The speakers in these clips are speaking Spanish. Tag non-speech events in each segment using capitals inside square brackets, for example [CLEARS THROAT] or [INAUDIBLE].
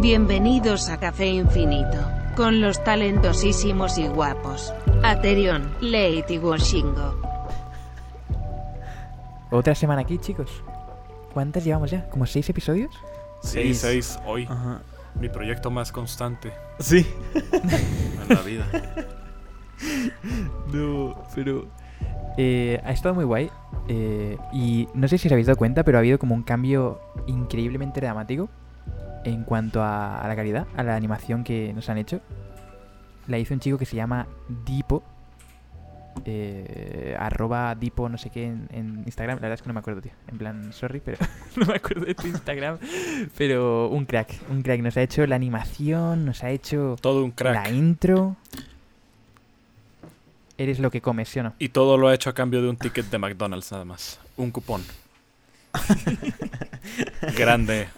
Bienvenidos a Café Infinito, con los talentosísimos y guapos. Aterion, Lady Washingo. Otra semana aquí, chicos. ¿Cuántas llevamos ya? ¿Como seis episodios? Sí, Seis. seis hoy. Ajá. Mi proyecto más constante Sí. en la vida. [LAUGHS] No, pero... eh, ha estado muy guay. eh, y no sé si os habéis dado cuenta, pero ha habido como un cambio increíblemente dramático en cuanto a, a la calidad, a la animación que nos han hecho. La hizo un chico que se llama Dipo. eh, arroba Dipo no sé qué en, en Instagram. La verdad es que no me acuerdo, tío. En plan, sorry, pero [LAUGHS] no me acuerdo de tu Instagram. Pero un crack, un crack. Nos ha hecho la animación, nos ha hecho Todo un crack. la intro. Eres lo que comes, ¿sí o no? Y todo lo ha hecho a cambio de un ticket de McDonald's nada más. Un cupón. [LAUGHS] Grande.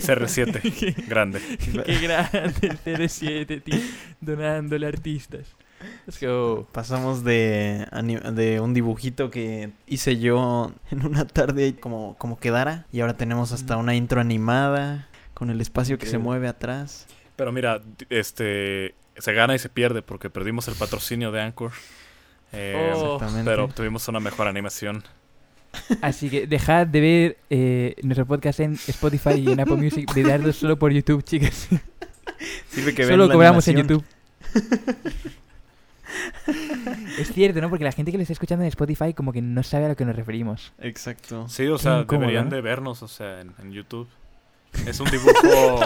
CR7. [LAUGHS] Grande. Qué grande el 07, tío. Donándole a artistas. Let's go. Pasamos de, un dibujito que hice yo en una tarde como, como quedara. Y ahora tenemos hasta una intro animada con el espacio que se mueve atrás. Pero mira, este se gana y se pierde porque perdimos el patrocinio de Anchor. Eh, Oh. Exactamente. pero obtuvimos una mejor animación. Así que dejad de ver eh, nuestro podcast en Spotify y en Apple Music, de darnos solo por YouTube, chicas. [LAUGHS] Sirve que solo cobramos en. YouTube. es cierto, ¿no? Porque la gente que lo está escuchando en Spotify como que no sabe a lo que nos referimos. Exacto. Sí, o Qué sea, incómodo, deberían ¿no? de vernos, o sea, en, en YouTube. Es un dibujo.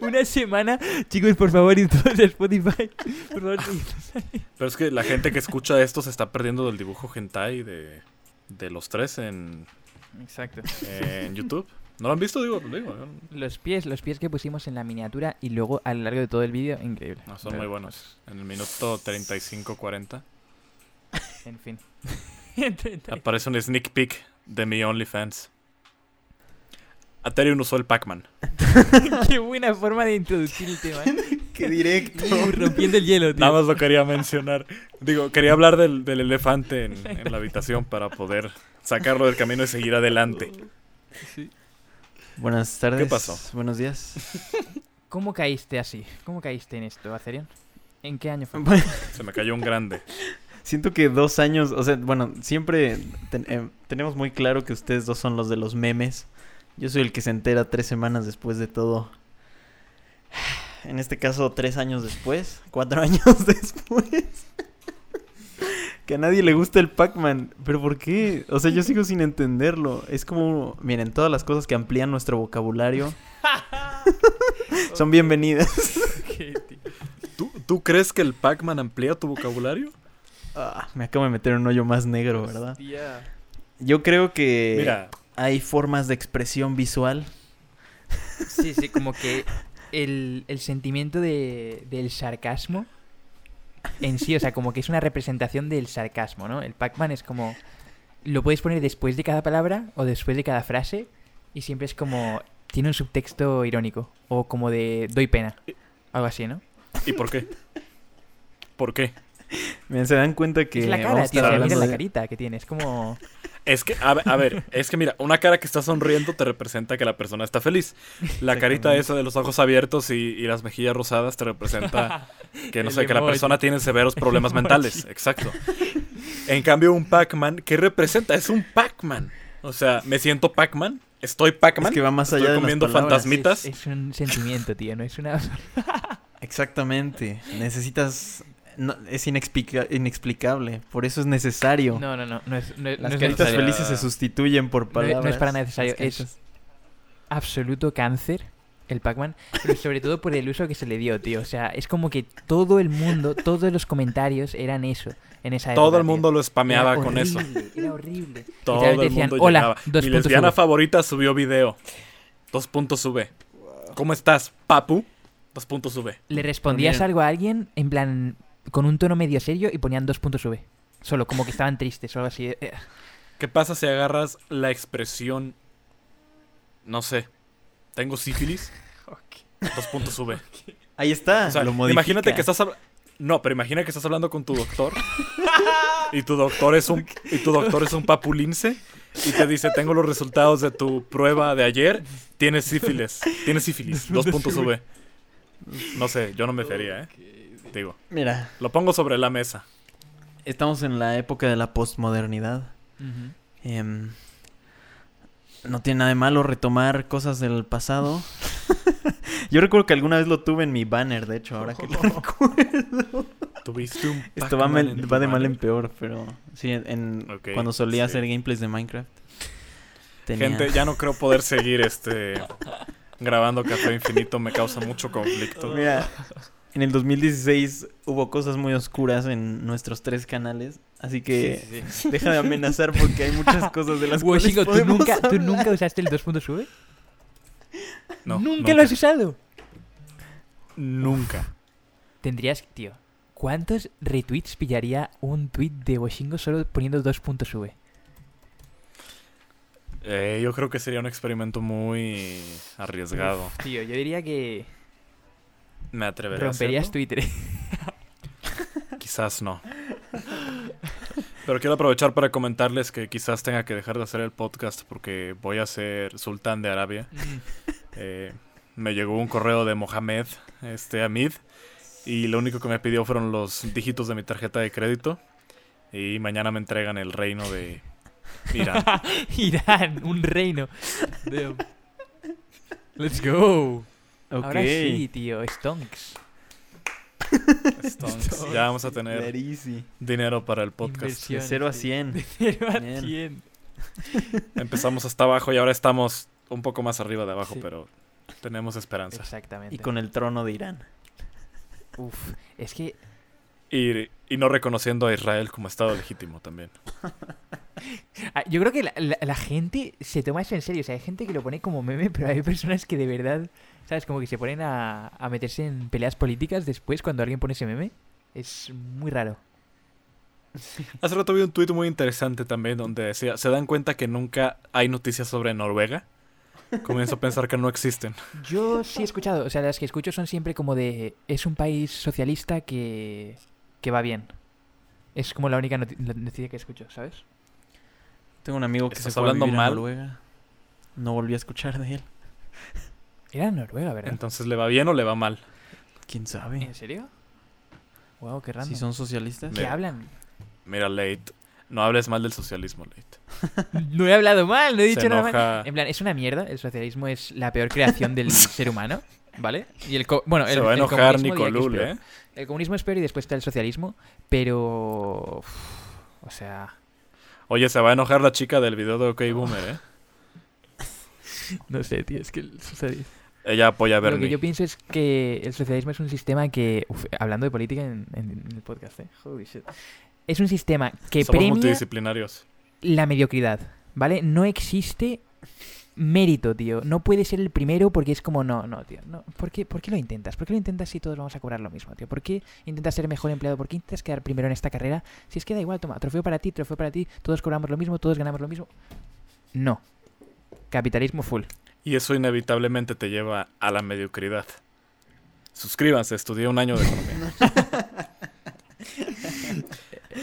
[LAUGHS] Una semana. Chicos, por favor, todos a Spotify. Por favor, seguidnos. Pero es que la gente que escucha esto se está perdiendo del dibujo hentai de, de los tres en, Exacto. en YouTube. ¿No lo han visto? Digo, lo digo. Los pies, los pies que pusimos en la miniatura y luego a lo largo de todo el vídeo, increíble. No, son Pero, muy buenos. En el minuto 35-40 En fin. [LAUGHS] aparece un sneak peek de mi OnlyFans. Aterion usó el Pac-Man. [LAUGHS] Qué buena forma de introducir el tema. [LAUGHS] Qué directo. Uh, [LAUGHS] rompiendo el hielo, tío. Nada más lo quería mencionar. Digo, quería hablar del, del elefante en, en la habitación para poder sacarlo del camino y seguir adelante. Sí. Buenas tardes. pasó? Buenos días. ¿Cómo caíste así? ¿Cómo caíste en esto, Acerion? ¿En qué año fue? [LAUGHS] Se me cayó un grande. Siento que dos años, o sea, bueno, siempre ten- eh, tenemos muy claro que ustedes dos son los de los memes. Yo soy el que se entera tres semanas después de todo. En este caso, tres años después, cuatro [LAUGHS] años después. Que a nadie le gusta el Pac-Man. ¿Pero por qué? O sea, yo sigo sin entenderlo. Es como, miren, todas las cosas que amplían nuestro vocabulario [LAUGHS] son bienvenidas. ¿Tú, ¿Tú crees que el Pac-Man amplía tu vocabulario? Ah, me acabo de meter en un hoyo más negro, ¿verdad? Hostia. Yo creo que Mira, hay formas de expresión visual. Sí, sí, como que el, el sentimiento de, del sarcasmo en sí, o sea, como que es una representación del sarcasmo, ¿no? El Pac-Man es como... Lo puedes poner después de cada palabra o después de cada frase y siempre es como... Tiene un subtexto irónico o como de doy pena. Algo así, ¿no? ¿y por qué? ¿Por qué? Se dan cuenta que es la cara, tío. Mira la carita que tiene. Es como... Es que, a ver, a ver, es que mira, una cara que está sonriendo te representa que la persona está feliz. La carita esa de los ojos abiertos y, y las mejillas rosadas te representa [LAUGHS] que no El sé, que la persona tiene severos problemas mentales. Exacto. En cambio, un Pac-Man, ¿qué representa? Es un Pac-Man. O sea, me siento Pac-Man, estoy Pac-Man, Es que va más estoy allá de las comiendo palabras. fantasmitas. Es, es un sentimiento, tío. No es una... Exactamente. Necesitas... no, es inexplica- inexplicable. Por eso es necesario. No, no, no. No es, no, Las es caritas necesario. felices se sustituyen por palabras. no es para necesario, es- absoluto cáncer el Pac-Man, pero sobre todo por el uso que se le dio, tío. O sea, es como que todo el mundo, todos los comentarios eran eso en esa época. Todo el tío. mundo lo spameaba Era con eso. Era horrible. [LAUGHS] Todo el decían, mundo "Hola, llegaba. dos Mi puntos lesbiana sube". favorita subió video. Dos puntos sube. ¿Cómo estás, papu? Dos puntos sube. Le respondías algo a alguien en plan con un tono medio serio y ponían dos puntos V. Solo como que estaban tristes o algo así. Eh, ¿Qué pasa si agarras la expresión, no sé, tengo sífilis? [LAUGHS] Dos puntos sube. [LAUGHS] Ahí está. O sea, lo modifica. imagínate que estás No, pero imagina que estás hablando con tu doctor [LAUGHS] y tu doctor es un y tu doctor es un papulince y te dice, "Tengo los resultados de tu prueba de ayer, tienes sífilis, tienes sífilis, dos puntos V." No sé, yo no me fería, ¿eh? Digo, Mira, lo pongo sobre la mesa. estamos en la época de la postmodernidad. Em, no tiene nada de malo retomar cosas del pasado. [LAUGHS] Yo recuerdo que alguna vez lo tuve en mi banner, de hecho, ahora que lo [LAUGHS] recuerdo. Tuviste un Esto va, mal- de mal en peor, pero sí, en, cuando solía sí. hacer gameplays de Minecraft. tenía- Gente, ya no creo poder seguir este grabando Café Infinito, me causa mucho conflicto. Mira, en el 2016 hubo cosas muy oscuras en nuestros tres canales, así que Sí, sí, sí. deja de amenazar porque hay muchas cosas de las cuales Woshingo, ¿tú podemos nunca, ¿tú hablar. nunca usaste el 2.sube? No, ¿Nunca, lo has usado? Nunca. Tendrías, tío, ¿cuántos retweets pillaría un tweet de Woshingo solo poniendo 2.sube? Eh, yo creo que sería un experimento muy arriesgado. Tío, yo diría que Me atrevería romperías a? Twitter. [LAUGHS] Quizás no. Pero quiero aprovechar para comentarles que quizás tenga que dejar de hacer el podcast porque voy a ser sultán de Arabia. Eh, me llegó un correo de Mohamed este, Amid y lo único que me pidió fueron los dígitos de mi tarjeta de crédito y mañana me entregan el reino de Irán. [LAUGHS] Irán, un reino. Damn. Let's go. Ok. Ahora sí, tío, Stonks. [LAUGHS] Entonces, ya vamos a tener Clarísimo. dinero para el podcast. De Inversiones, 0 a tío. 100. De 0 a Bien. 100. [LAUGHS] Empezamos hasta abajo y ahora estamos un poco más arriba de abajo, Sí. pero tenemos esperanza. Exactamente. Y con el trono de Irán. Uf, es que Y, y no reconociendo a Israel como Estado legítimo también. [LAUGHS] ah, yo creo que la, la- la gente se toma eso en serio. O sea, hay gente que lo pone como meme, [LAUGHS] pero hay personas que de verdad, ¿sabes? Como que se ponen a, a meterse en peleas políticas después cuando alguien pone ese meme. Es muy raro. [LAUGHS] Hace rato vi un tuit muy interesante también donde decía, ¿se dan cuenta que nunca hay noticias sobre Noruega? Comienzo a pensar que no existen. Yo sí he escuchado, o sea, las que escucho son siempre como de. Es un país socialista que. Que va bien. Es como la única noticia que escucho, ¿sabes? Tengo un amigo que se ¿Estás fue hablando a vivir a mal? Noruega. No volví a escuchar de él. [LAUGHS] Era Noruega, ¿verdad? Entonces, ¿le va bien o le va mal? ¿Quién sabe? ¿En serio? Wow, qué raro. Si son socialistas. ¿Qué Mira. hablan? Mira, Late, no hables mal del socialismo, Late. [LAUGHS] No he hablado mal, no he Se dicho nada mal. enoja. En plan, es una mierda. El socialismo es la peor creación del [LAUGHS] ser humano, ¿vale? Y el co- bueno, el, Se va a el enojar Nicolul. ¿eh? El comunismo es peor y después está el socialismo, pero uf, o sea, Oye, se va a enojar la chica del video de OK Boomer, ¿eh? [LAUGHS] no sé, tío, es que el socialismo Ella apoya a Lo que Bernie. yo pienso es que el socialismo es un sistema que, uf, hablando de política en, en- en el podcast, ¿eh? Holy shit. Es un sistema que Somos premia multidisciplinarios. la mediocridad, ¿vale? No existe mérito, tío. No puede ser el primero porque es como, no, no, tío. No. ¿Por, qué, ¿Por qué lo intentas? ¿Por qué lo intentas si todos vamos a cobrar lo mismo, tío? ¿Por qué intentas ser mejor empleado? ¿Por qué intentas quedar primero en esta carrera? Si es que da igual, toma, trofeo para ti, trofeo para ti, todos cobramos lo mismo, todos ganamos lo mismo. No. Capitalismo full. Y eso inevitablemente te lleva a la mediocridad. Suscríbanse, estudié un año de economía. [LAUGHS]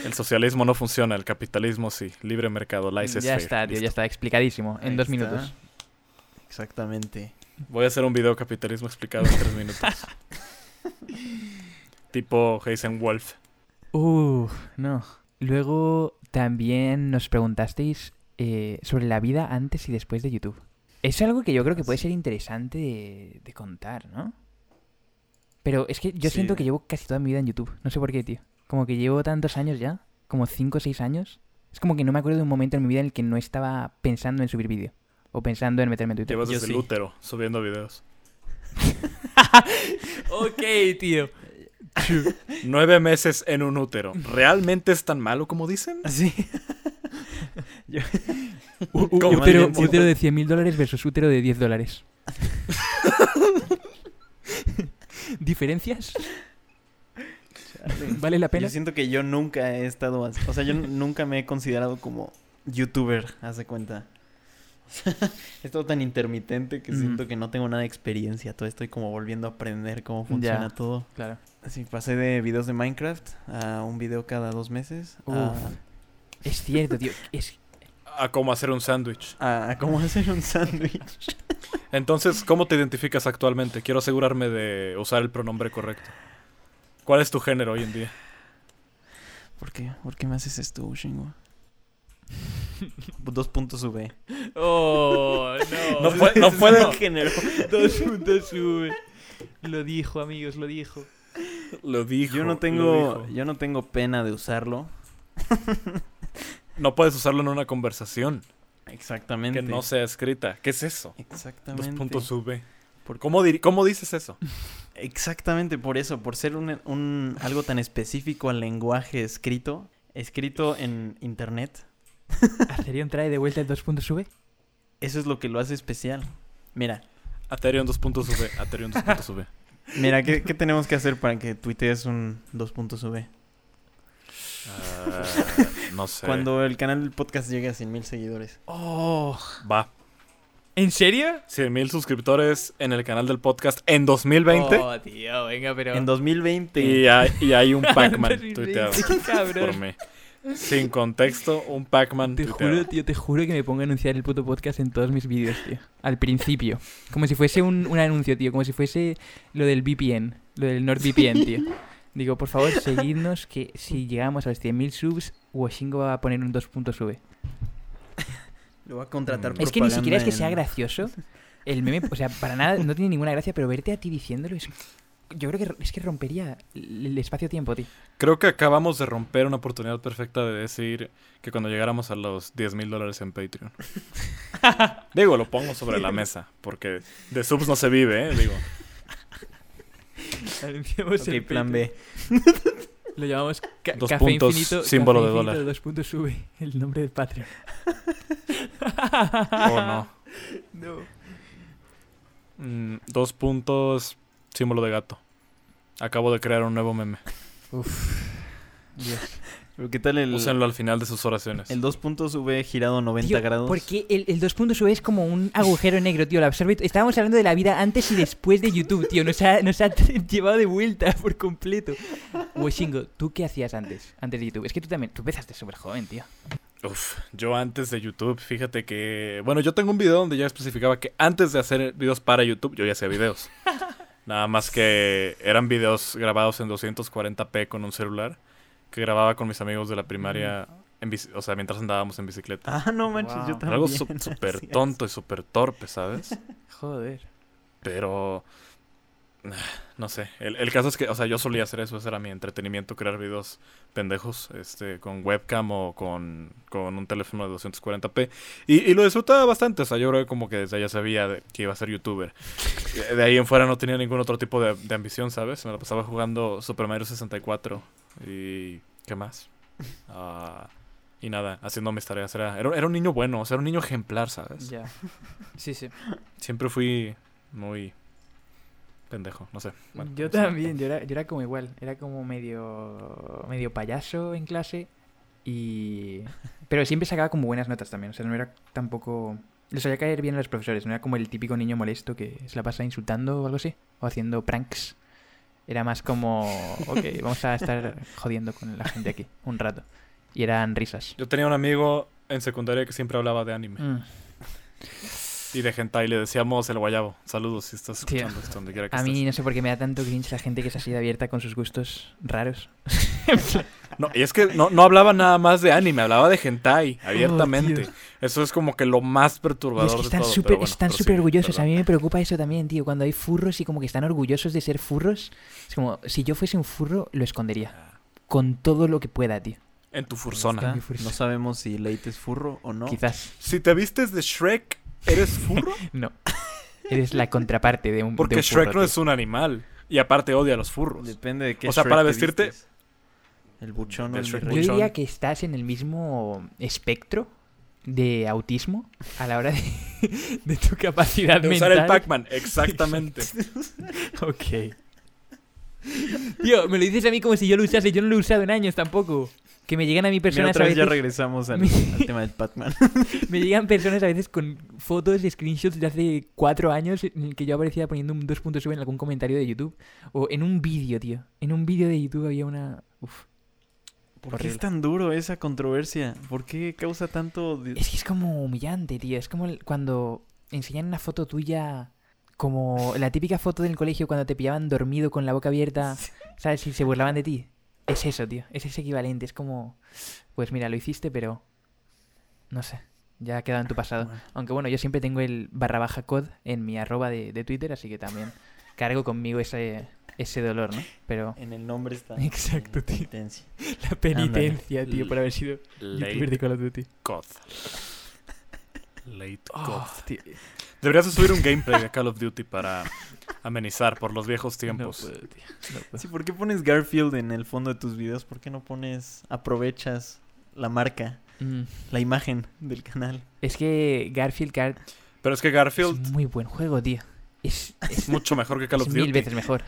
El socialismo no funciona, el capitalismo sí. Libre mercado, laissez ya está, tío, ya está explicadísimo. En Ahí dos está. minutos. Exactamente. Voy a hacer un video capitalismo explicado en tres minutos. [LAUGHS] tipo Wolf. Uh, no. Luego también nos preguntasteis eh, sobre la vida antes y después de YouTube. Es algo que yo creo que puede ser interesante de, de contar, ¿no? Pero es que yo Sí. siento que llevo casi toda mi vida en YouTube. No sé por qué, tío. Como que llevo tantos años ya, como 5 o 6 años. Es como que no me acuerdo de un momento en mi vida en el que no estaba pensando en subir vídeo. O pensando en meterme en Twitter. Llevas Yo desde sí. el útero subiendo videos. [LAUGHS] ok, tío. [LAUGHS] Nueve meses en un útero. ¿Realmente es tan malo como dicen? [LAUGHS] Útero, alguien- útero de 100 mil dólares versus útero de 10 dólares. ¿Diferencias? [LAUGHS] ¿Vale la pena? Yo siento que yo nunca he estado así. O sea, yo nunca me he considerado como youtuber, haz de cuenta. [LAUGHS] Es todo tan intermitente que Mm. siento que no tengo nada de experiencia. Todavía estoy como volviendo a aprender cómo funciona Ya. todo. Claro. Así pasé de videos de Minecraft a un video cada dos meses. A. Es cierto, tío. Es... A cómo hacer un sándwich. a- a cómo hacer un sándwich. Entonces, ¿cómo te identificas actualmente? Quiero asegurarme de usar el pronombre correcto. ¿Cuál es tu género hoy en día? ¿Por qué? ¿Por qué me haces esto, Shingo? Dos puntos V. Oh, [LAUGHS] No fue- no fue de- género. [LAUGHS] Dos puntos sube. Lo dijo, amigos, lo dijo. Lo dijo. Yo no tengo, yo no tengo pena de usarlo. No puedes usarlo en una conversación Exactamente. que no sea escrita. ¿Qué es eso? Exactamente. Dos puntos sube. Por- ¿Cómo, ¿Cómo dices eso? [LAUGHS] Exactamente por eso, por ser un, un- algo tan específico al lenguaje escrito, escrito en internet, [LAUGHS] ¿Atherion trae de vuelta el dos puntos sube? eso es lo que lo hace especial. Mira, Aterion 2.V. Aterion 2.V. mira, ¿qué, qué tenemos que hacer para que tuitees un 2.v? Ah, no sé. Cuando el canal del podcast llegue a 100 mil seguidores. Oh. Va. ¿En serio? 100 mil suscriptores en el canal del podcast en 2020. Oh, tío, venga, pero... En 2020. Y, hay, y hay un [LAUGHS] Pac-Man 2020, tuiteado cabrón. por mí. Sin contexto, un Pac-Man Te tuiteado. juro, tío, te juro que me pongo a anunciar el puto podcast en todos mis vídeos, tío. Al principio. Como si fuese un, un anuncio, tío. Como si fuese lo del VPN. Lo del NordVPN, tío. Digo, por favor, seguidnos que si llegamos a los 100.000 subs, Washingo va a poner un 2.sube. Lo va a contratar Mm. Es que ni siquiera es que sea gracioso. El meme, o sea, para nada, no tiene ninguna gracia, pero verte a ti diciéndolo es... Yo creo que es que rompería el espacio-tiempo, tío. Creo que acabamos de romper una oportunidad perfecta de decir que cuando llegáramos a los 10 mil dólares en Patreon. [LAUGHS] Digo, lo pongo sobre la mesa, porque de subs no se vive, ¿eh? Digo, [LAUGHS] Anunciamos Ok, el plan. B. [LAUGHS] Lo llamamos ca- Dos Café puntos, Infinito. símbolo Café de Infinito dólar. dos puntos sube el nombre del Patreon. O no. [LAUGHS] No. Mm, dos puntos, símbolo de gato. Acabo de crear un nuevo meme. Dios. Pero ¿qué tal el, Úsenlo al final de sus oraciones. el 2.v girado 90 Tío, grados? Porque el, el dos puntos sube es como un agujero negro, tío. Absorbe. Estábamos hablando de la vida antes y después de YouTube, tío. Nos ha, nos ha llevado de vuelta por completo. Washingo, ¿tú qué hacías antes? Antes de YouTube. Es que tú también. Tú empezaste súper joven, tío. Uf, yo antes de YouTube, fíjate que... Bueno, yo tengo un video donde ya especificaba que antes de hacer videos para YouTube, yo ya hacía videos. [LAUGHS] Nada más que eran videos grabados en 240p con un celular que grababa con mis amigos de la primaria, en o sea, mientras andábamos en bicicleta. Ah, no manches, Wow. yo también. Algo [LAUGHS] súper tonto y súper torpe, ¿sabes? [LAUGHS] Joder. Pero... No sé, el, el caso es que, o sea, yo solía hacer eso, ese era mi entretenimiento, crear videos pendejos, este, con webcam o con, con un teléfono de 240p. Y, y lo disfrutaba bastante, o sea, yo creo que como que desde ya sabía de- que iba a ser youtuber. De- ahí en fuera no tenía ningún otro tipo de, de ambición, ¿sabes? Me la pasaba jugando Super Mario 64 y... ¿qué más? [LAUGHS] Ah, y nada, haciendo mis tareas. Era, era, era un niño bueno, o sea, era un niño ejemplar, ¿sabes? Ya. Sí, sí. Siempre fui muy pendejo, no sé. Bueno, yo también, yo era, yo era como igual. Era como medio, medio payaso en clase. Y. Pero siempre sacaba como buenas notas también. O sea, no era tampoco. Le solía caer bien a los profesores. No era como el típico niño molesto que se la pasa insultando o algo así. O haciendo pranks. Era más como. [LAUGHS] Ok, vamos a estar jodiendo con la gente aquí un rato. Y eran risas. Yo tenía un amigo en secundaria que siempre hablaba de anime Mm. [LAUGHS] y de hentai. Le decíamos el guayabo. Saludos si estás Tío, escuchando esto, donde quiera que A mí no sé por qué me da tanto cringe la gente que es así de abierta con sus gustos raros. [LAUGHS] No, y es que no, no hablaba nada más de anime, hablaba de hentai abiertamente. Dios. Eso es como que lo más perturbador es que de están todo. súper pero bueno, están súper orgullosos. A mí me preocupa eso también, tío. Cuando hay furros y como que están orgullosos de ser furros. Es como, si yo fuese un furro, lo escondería. Con todo lo que pueda, tío. En tu fursona. No sabemos si Leite es furro o no. Quizás. Si te vistes de Shrek, ¿eres furro? [LAUGHS] No. Eres la contraparte de un de Porque un furro, Shrek no tío. es un animal. Y aparte odia a los furros. Depende de qué O sea, Shrek para te vestirte- vistes. El buchón o el Shrek Yo diría que estás en el mismo espectro de autismo a la hora de, [LAUGHS] de tu capacidad De mental. usar el Pac-Man, [LAUGHS] exactamente. Ok. Tío, me lo dices a mí como si yo lo usase. Yo no lo he usado en años tampoco. Que me llegan a mí Mira, personas otra a vez ya veces, regresamos al, [LAUGHS] tema del Pac-Man. [LAUGHS] me llegan personas a veces con fotos y screenshots de hace cuatro años en el que yo aparecía poniendo un 2.0 en algún comentario de YouTube. O en un vídeo, tío. En un vídeo de YouTube había una... Uf. ¿Por qué es tan duro esa controversia? ¿Por qué causa tanto... Es que es como humillante, tío. Es como cuando enseñan una foto tuya como la típica foto del colegio cuando te pillaban dormido con la boca abierta, [LAUGHS] ¿sabes? Y se burlaban de ti. Es eso, tío. Es ese equivalente. Es como, pues mira, lo hiciste, pero no sé. Ya ha quedado en tu pasado. Bueno. Aunque bueno, yo siempre tengo el barra baja cod en mi arroba de, de Twitter, así que también cargo conmigo ese, ese dolor, ¿no? Pero En el nombre está... [LAUGHS] Exacto, la tío. penitencia. la penitencia, tío, por haber sido youtuber de Call of Duty. God. Late Oh, God. tío. Deberías de subir un gameplay de Call of Duty para amenizar por los viejos No tiempos. puedo, tío. No puedo. Sí, ¿por qué pones Garfield en el fondo de tus videos? ¿Por qué no pones... aprovechas la marca, Mm. la imagen del canal? Es que Garfield Kart Pero es que es Garfield muy buen juego, tío. Es, [LAUGHS] es mucho mejor que Call es of mil Duty. veces mejor.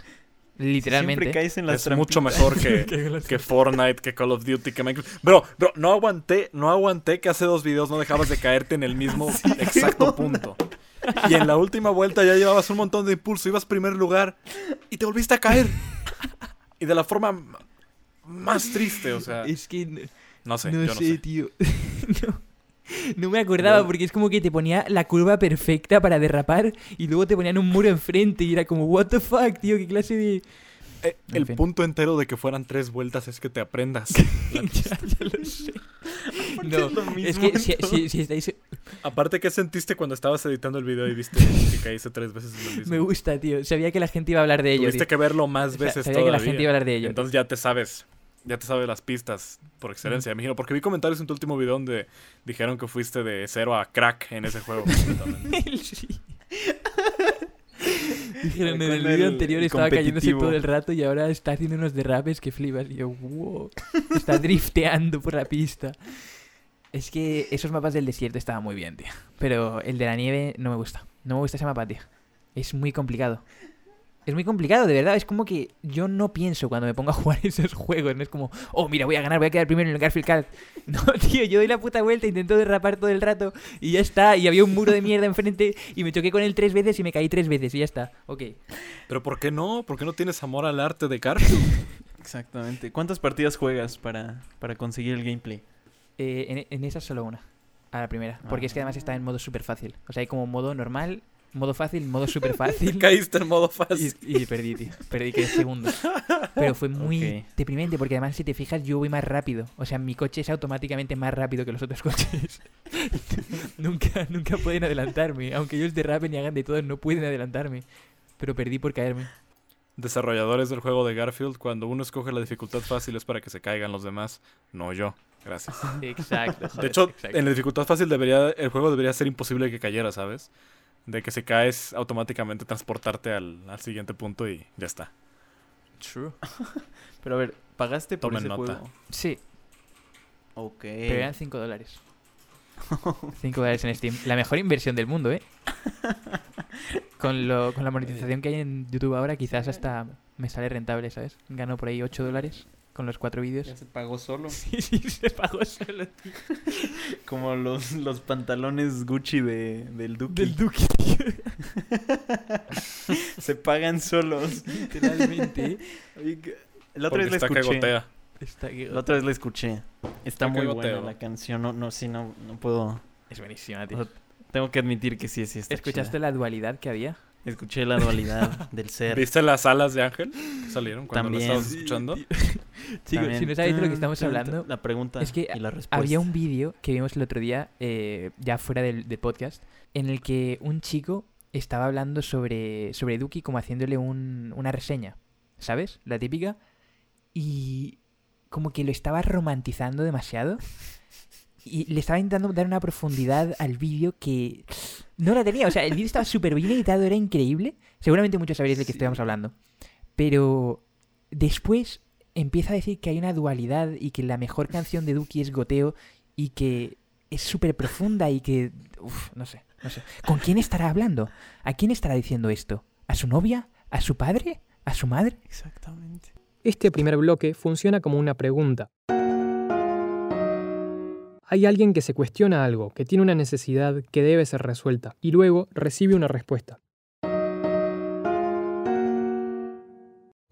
Literalmente. Siempre caes en las Es mucho mejor que, [LAUGHS] que Fortnite, que Call of Duty, que Minecraft. Bro, bro, no aguanté, no aguanté que hace dos videos no dejabas de caerte en el mismo [LAUGHS] exacto [LAUGHS] punto. Y en la última vuelta ya llevabas un montón de impulso, ibas primer lugar y te volviste a caer. Y de la forma más triste, o sea, Es que no, no sé, no yo no sé, sé. tío. no, [LAUGHS] no me acordaba porque es como que te ponía la curva perfecta para derrapar y luego te ponían un muro enfrente y era como, what the fuck, tío, qué clase de... Eh, En el fin. punto entero de que fueran tres vueltas es que te aprendas. [LAUGHS] ya, ya lo sé. [LAUGHS] Aparte No, es lo es mismo que si, en todo. si- si estáis... Aparte, ¿qué sentiste cuando estabas editando el video y viste que caíste tres veces en el mismo? Me gusta, tío. Sabía que la gente iba a hablar de ello. Tuviste tío. que verlo más O sea, veces sabía que la gente iba a hablar de ello. Entonces ya te sabes, ya te sabes las pistas por excelencia, imagino. Porque vi comentarios en tu último video donde dijeron que fuiste de cero a crack en ese juego. [LAUGHS] [LAUGHS] Dijeron en el vídeo el- anterior el estaba cayéndose todo el rato y ahora está haciendo unos derrapes que flipas. Y yo, wow, está drifteando por la pista. Es que esos mapas del desierto estaban muy bien, tío. Pero el de la nieve no me gusta. No me gusta ese mapa, tío. Es muy complicado. Es muy complicado, de verdad. Es como que yo no pienso cuando me pongo a [LAUGHS] jugar esos juegos. No es como, oh, mira, voy a ganar, voy a quedar primero en el Garfield Kart. [LAUGHS] No, tío, yo doy la puta vuelta, intento derrapar todo el rato y ya está. Y había un muro de mierda enfrente y me choqué con él tres veces y me caí tres veces y ya está. Ok. Pero ¿por qué no? ¿Por qué no tienes amor al arte de Garfield? [LAUGHS] Exactamente. ¿Cuántas partidas juegas para, para conseguir el gameplay? Eh, en, en esa solo una. A la primera. Porque es que además está en modo súper fácil. O sea, hay como modo normal, modo fácil, modo súper fácil. [LAUGHS] Caíste en modo Y, fácil. y perdí, tío. Perdí que segundo. Pero fue muy Ok. deprimente porque además si te fijas yo voy más rápido. O sea, mi coche es automáticamente más rápido que los otros [LAUGHS] coches. nunca, nunca pueden adelantarme. Aunque ellos derrapen y hagan de todo, no pueden adelantarme. Pero perdí por caerme. Desarrolladores del juego de Garfield, cuando uno escoge la dificultad fácil es para que se caigan los demás, no yo. Gracias. Exacto. De hecho, en la dificultad fácil debería el juego debería ser imposible que cayera, ¿sabes? De que si caes automáticamente transportarte al, al siguiente punto y ya está. True. [LAUGHS] Pero a ver, ¿pagaste por Tomen ese nota. juego? Sí, Ok. pero eran 5 dólares. [LAUGHS] 5 dólares en Steam. La mejor inversión del mundo, ¿eh? [LAUGHS] Con, lo, con la monetización que hay en YouTube ahora, quizás hasta me sale rentable, ¿sabes? Gano por ahí 8 dólares con los 4 vídeos. Ya se pagó solo. [LAUGHS] Sí, sí, se pagó solo. [LAUGHS] Como los, los pantalones Gucci de, del Duki. Del Duque, [LAUGHS] tío. Se pagan solos. Literalmente, La otra Porque vez la está que escuché. gotea. Está que- La otra vez la escuché. Está Está muy buena la canción. No, no, sí, no, no puedo. Es buenísima, o tío. sea, tengo que admitir que sí, sí está ¿Escuchaste chida. la dualidad que había? Escuché la dualidad del ser. ¿Viste las alas de Ángel que salieron cuando También. lo estabas escuchando? [LAUGHS] Chicos, si no sabéis de lo que estamos hablando, La pregunta es que y la respuesta. Había un vídeo que vimos el otro día, eh, ya fuera del, del podcast, en el que un chico estaba hablando sobre, sobre Duki como haciéndole un- una reseña, ¿sabes? La típica. Y como que lo estaba romantizando demasiado. Y le estaba intentando dar una profundidad al vídeo que no la tenía. O sea, el vídeo estaba súper bien editado, era increíble. Seguramente muchos sabréis de qué Sí. estamos hablando. Pero después empieza a decir que hay una dualidad y que la mejor canción de Duki es Goteo y que es súper profunda y que... Uf, no sé, no sé. ¿Con quién estará hablando? ¿A quién estará diciendo esto? ¿A su novia? ¿A su padre? ¿A su madre? Exactamente. Este primer bloque funciona como una pregunta. hay alguien que se cuestiona algo, que tiene una necesidad que debe ser resuelta, y luego recibe una respuesta.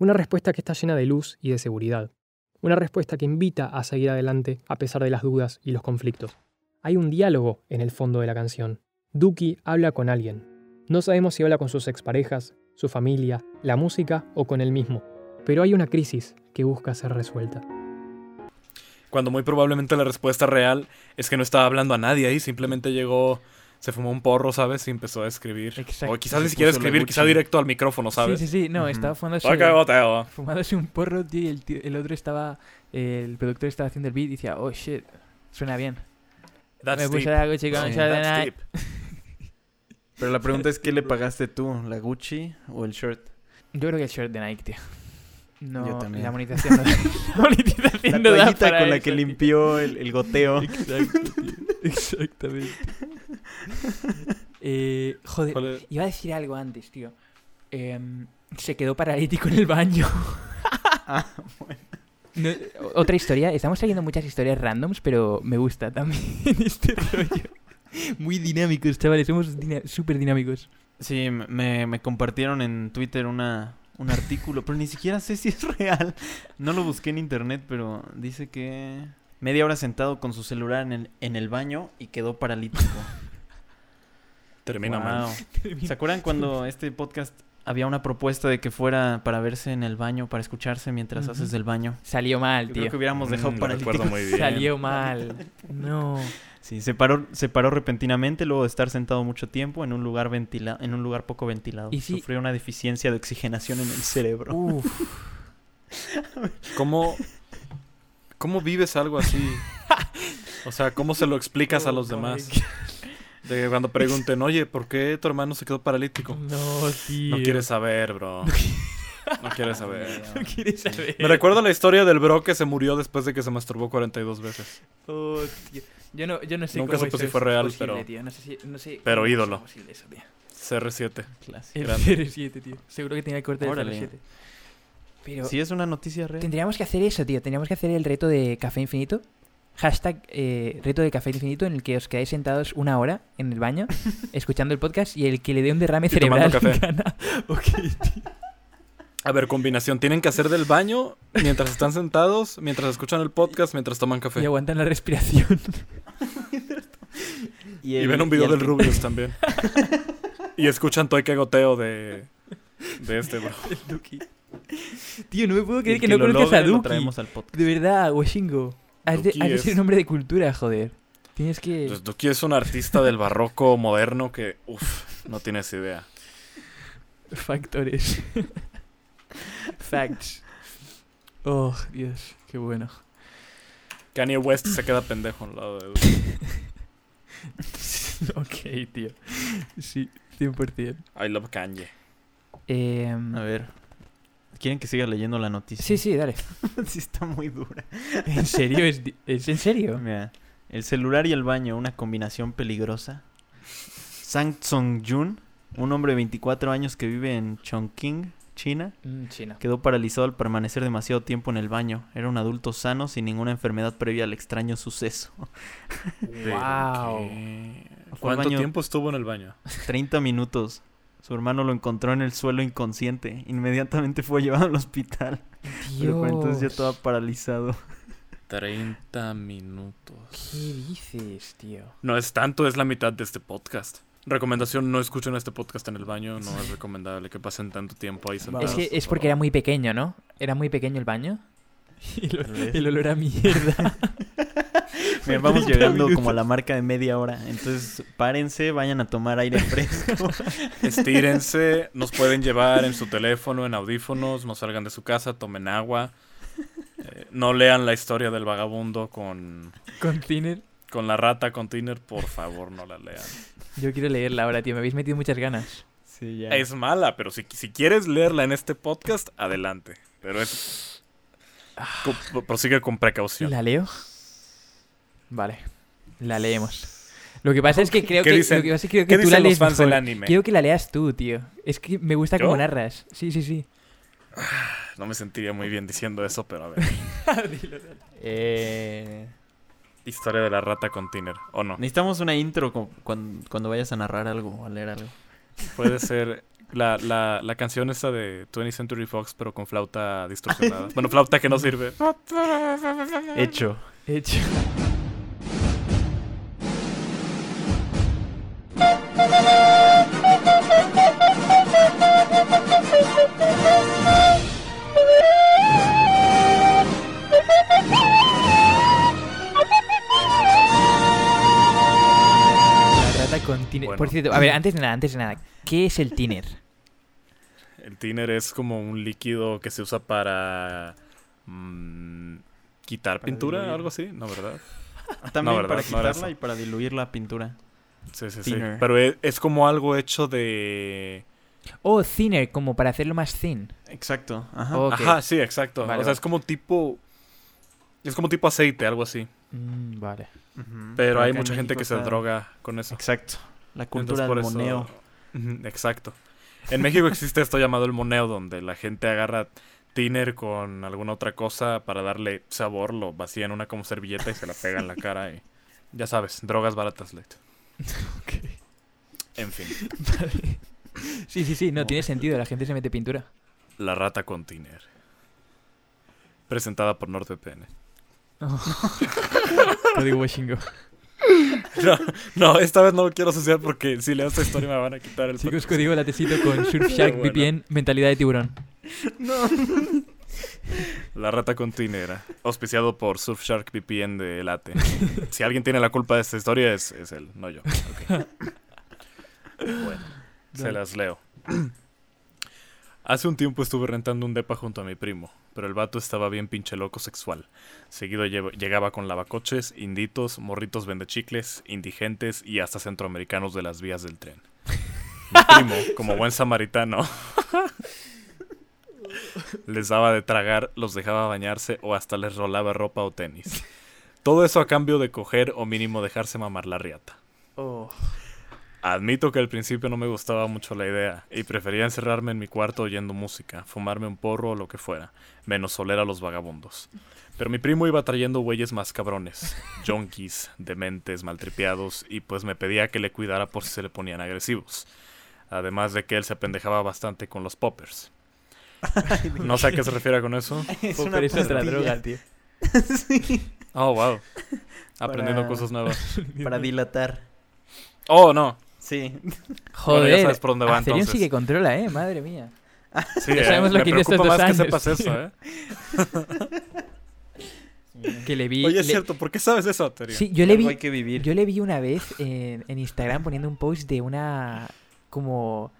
Una respuesta que está llena de luz y de seguridad. Una respuesta que invita a seguir adelante a pesar de las dudas y los conflictos. Hay un diálogo en el fondo de la canción. Duki habla con alguien. No sabemos si habla con sus exparejas, su familia, la música o con él mismo, pero hay una crisis que busca ser resuelta. Cuando muy probablemente la respuesta real es que no estaba hablando a nadie ahí, simplemente llegó, se fumó un porro, ¿sabes? Y empezó a escribir. Exacto. O quizás Se ni siquiera escribir, quizá Gucci. directo al micrófono, ¿sabes? Sí, sí, sí. No, Ujú. estaba fumándose, ¡Ay, qué boteo! fumándose un porro, tío, y el, tío- el otro estaba... el productor estaba haciendo el beat y decía, oh, shit, suena bien. That's Me puse deep. la Gucci con deep. Pero la pregunta es, ¿qué le pagaste tú? ¿La Gucci o el shirt? Yo creo que el short de Nike, tío. No, Yo también. la monetización no [LAUGHS] da. la monetización La no da toallita para con la eso, que limpió el, el goteo. Exacto. Exactamente. [LAUGHS] eh, joder, iba a decir algo antes, tío. Em, se quedó paralítico en el baño. [LAUGHS] Ah, No, o- otra historia. Estamos trayendo muchas historias randoms, pero me gusta también este rollo. Muy dinámicos, chavales. Somos súper dinámicos. Sí, me, me compartieron en Twitter una, un artículo, pero ni siquiera sé si es real. No lo busqué en internet, pero dice que media hora sentado con su celular en el, en el baño y quedó paralítico. [LAUGHS] Termina mal. ¿Se acuerdan cuando este podcast había una propuesta de que fuera para verse en el baño, para escucharse mientras haces el baño? Salió mal, Yo tío. creo que hubiéramos dejado Mm, bien. Salió mal. [LAUGHS] No. Sí, se paró, se paró repentinamente luego de estar sentado mucho tiempo en un lugar ventilado, en un lugar poco ventilado. Y Sufrió una deficiencia de oxigenación en el cerebro. Uf. [LAUGHS] ¿Cómo, ¿Cómo vives algo así? [LAUGHS] O sea, ¿cómo se lo explicas a los demás? De que cuando pregunten, oye, ¿por qué tu hermano se quedó paralítico? [LAUGHS] No, tío. No quieres saber, bro. No quieres saber. [LAUGHS] No quieres saber. Me recuerda la historia del bro que se murió después de que se masturbó 42 veces. Oh, tío. Yo no, yo no sé Nunca cómo supe si fue real, posible, pero- tío. No sé si, no sé pero ídolo. posible eso, tío. CR7. Clásico. El Grande. 07, tío. Seguro que tenía el corte del Órale. 07. Pero Sí, es una noticia real. tendríamos que hacer eso, tío. Tendríamos que hacer el reto de café infinito. Hashtag eh, reto de café infinito en el que os quedáis sentados una hora en el baño [LAUGHS] escuchando el podcast y el que le dé un derrame Y cerebral café. [LAUGHS] gana. Ok, tío. A ver, combinación. Tienen que hacer del baño mientras están sentados, mientras escuchan el podcast, mientras toman café. Y aguantan la respiración. [LAUGHS] Y el- ven un video el del que- Rubius también. y escuchan Toy que goteo de, de este, bro. El Duki. Tío, no me puedo creer que, no lo conozcas a lo Duki. traemos al podcast. De verdad, Washingo. Has de, Duki has de es- ser un hombre de cultura, joder. Tienes que... Pues Duki es un artista del barroco moderno que, uff, no tienes idea. Factores. [LAUGHS] Facts. Oh, Dios, qué bueno. Kanye West se queda pendejo al lado de Duki. [LAUGHS] ok, tío. Sí, 100%. I love Kanye. Em, A ver. ¿Quieren que siga leyendo la noticia? sí, sí, dale. [LAUGHS] sí, está muy dura. ¿En serio? ¿Es, di- ¿Es en serio? Mira, el celular y el baño, una combinación peligrosa. Sang Tsong Jun, un hombre de 24 años que vive en Chongqing, China, Mm, China. quedó paralizado al permanecer demasiado tiempo en el baño. Era un adulto sano sin ninguna enfermedad previa al extraño suceso. [LAUGHS] Wow. ¿Cuánto baño- tiempo estuvo en el baño? 30 minutos. Su hermano lo encontró en el suelo inconsciente. Inmediatamente fue llevado al hospital. Pero por entonces ya Dios. estaba paralizado. 30 minutos. ¿Qué dices, tío? No es tanto, es la mitad de este podcast. Recomendación, no escuchen este podcast en el baño, no es recomendable que pasen tanto tiempo ahí sentados. Es que es por porque era muy pequeño, ¿no? Era muy pequeño el baño. [LAUGHS] Y lo- el olor a mierda. [LAUGHS] Mira, vamos 30 llegando minutos. como a la marca de media hora. Entonces, párense, vayan a tomar aire fresco. [LAUGHS] Estírense, nos pueden llevar en su teléfono, en audífonos, no salgan de su casa, tomen agua. Eh, no lean la historia del vagabundo con, Con Thinner. con la rata con Tiner, por favor, no la lean. Yo quiero leerla ahora, tío. Me habéis metido muchas ganas. Sí, ya. Es mala, pero si, si quieres leerla en este podcast, adelante. Pero es... co- prosigue con precaución. ¿La leo? Vale. La leemos. Lo que pasa es que creo ¿Qué que, dicen- lo que pasa es que creo ¿Qué que tú la lees fans mejor. del anime? Quiero que la leas tú, tío. Es que me gusta ¿Yo? cómo narras. Sí, sí, sí. No me sentiría muy bien diciendo eso, pero a ver. [LAUGHS] Eh, Historia de la rata con Tiner, ¿o no? Necesitamos una intro cu- cuando, cuando vayas a narrar algo o a leer algo. Puede [LAUGHS] ser la, la, la canción esta de 20th Century Fox, pero con flauta distorsionada. bueno, flauta que no sirve. Hecho. Hecho. Con tiner. Bueno. Por cierto, a ver, antes de nada, antes de nada, ¿qué es el tiner? [LAUGHS] El tiner es como un líquido que se usa para mm, quitar Para pintura, diluir. algo así, ¿no, verdad? También ¿verdad? para No quitarla y para diluir la pintura. Sí, sí, sí. Pero es, es como algo hecho de... Oh, thinner, como para hacerlo más thin. Exacto. Ajá. Ajá, sí, exacto. Vale, o sea, vale. es como tipo... Es como tipo aceite, algo así. Mm, vale. Pero hay acá mucha gente que se está- droga con eso. Exacto. La Entonces, cultura por del eso- moneo. Ujú, Exacto. En México existe esto llamado el moneo, donde la gente agarra tiner con alguna otra cosa para darle sabor, lo vacía en una como servilleta y se la pega en la [LAUGHS] cara y... Ya sabes, drogas baratas, Late. En fin, [LAUGHS] Sí, sí, sí, no, tiene sentido, la gente se mete pintura. La Rata con Tiner. Presentada por NordVPN. [LAUGHS] Código Washingo. [LAUGHS] No, no, esta vez no lo quiero asociar porque si leo esta historia me van a quitar el Chicos, código latecito con Surfshark [LAUGHS] Bueno. VPN, mentalidad de tiburón. La Rata con Tiner, auspiciado por Surfshark VPN de Late. Si alguien tiene la culpa de esta historia es, es él, no yo. Ok. [LAUGHS] Bueno, se las leo. Hace un tiempo estuve rentando un depa junto a mi primo, pero el vato estaba bien pinche loco sexual. Seguido llegaba con lavacoches, inditos, morritos vendechicles, indigentes y hasta centroamericanos de las vías del tren. Mi [LAUGHS] primo, como buen samaritano, [LAUGHS] les daba de tragar, los dejaba bañarse o hasta les rolaba ropa o tenis. Todo eso a cambio de coger o mínimo dejarse mamar la riata. Oh. Admito que al principio no me gustaba mucho la idea y prefería encerrarme en mi cuarto oyendo música, fumarme un porro o lo que fuera, menos oler a los vagabundos. Pero mi primo iba trayendo güeyes más cabrones, [LAUGHS] junkies, dementes, maltripeados, y pues me pedía que le cuidara por si se le ponían agresivos. Además de que él se apendejaba bastante con los poppers. No sé a qué se refiere con eso. [LAUGHS] Es una es pastilla. droga, tío. [LAUGHS] sí. Oh, wow. Aprendiendo Para- cosas nuevas. Para dilatar. Oh, no. Sí. Joder, ya sabes por dónde va, entonces. sí que controla, eh, madre mía. Sí, Ya eh, sabemos lo me que hizo estos preocupa dos más que años, sepas eso. ¿eh? [LAUGHS] Que le vi... Oye, es le- cierto, ¿por qué sabes eso, Aterio? Sí, yo le vi... hay que vivir. Yo le vi una vez en, en Instagram poniendo un post de una como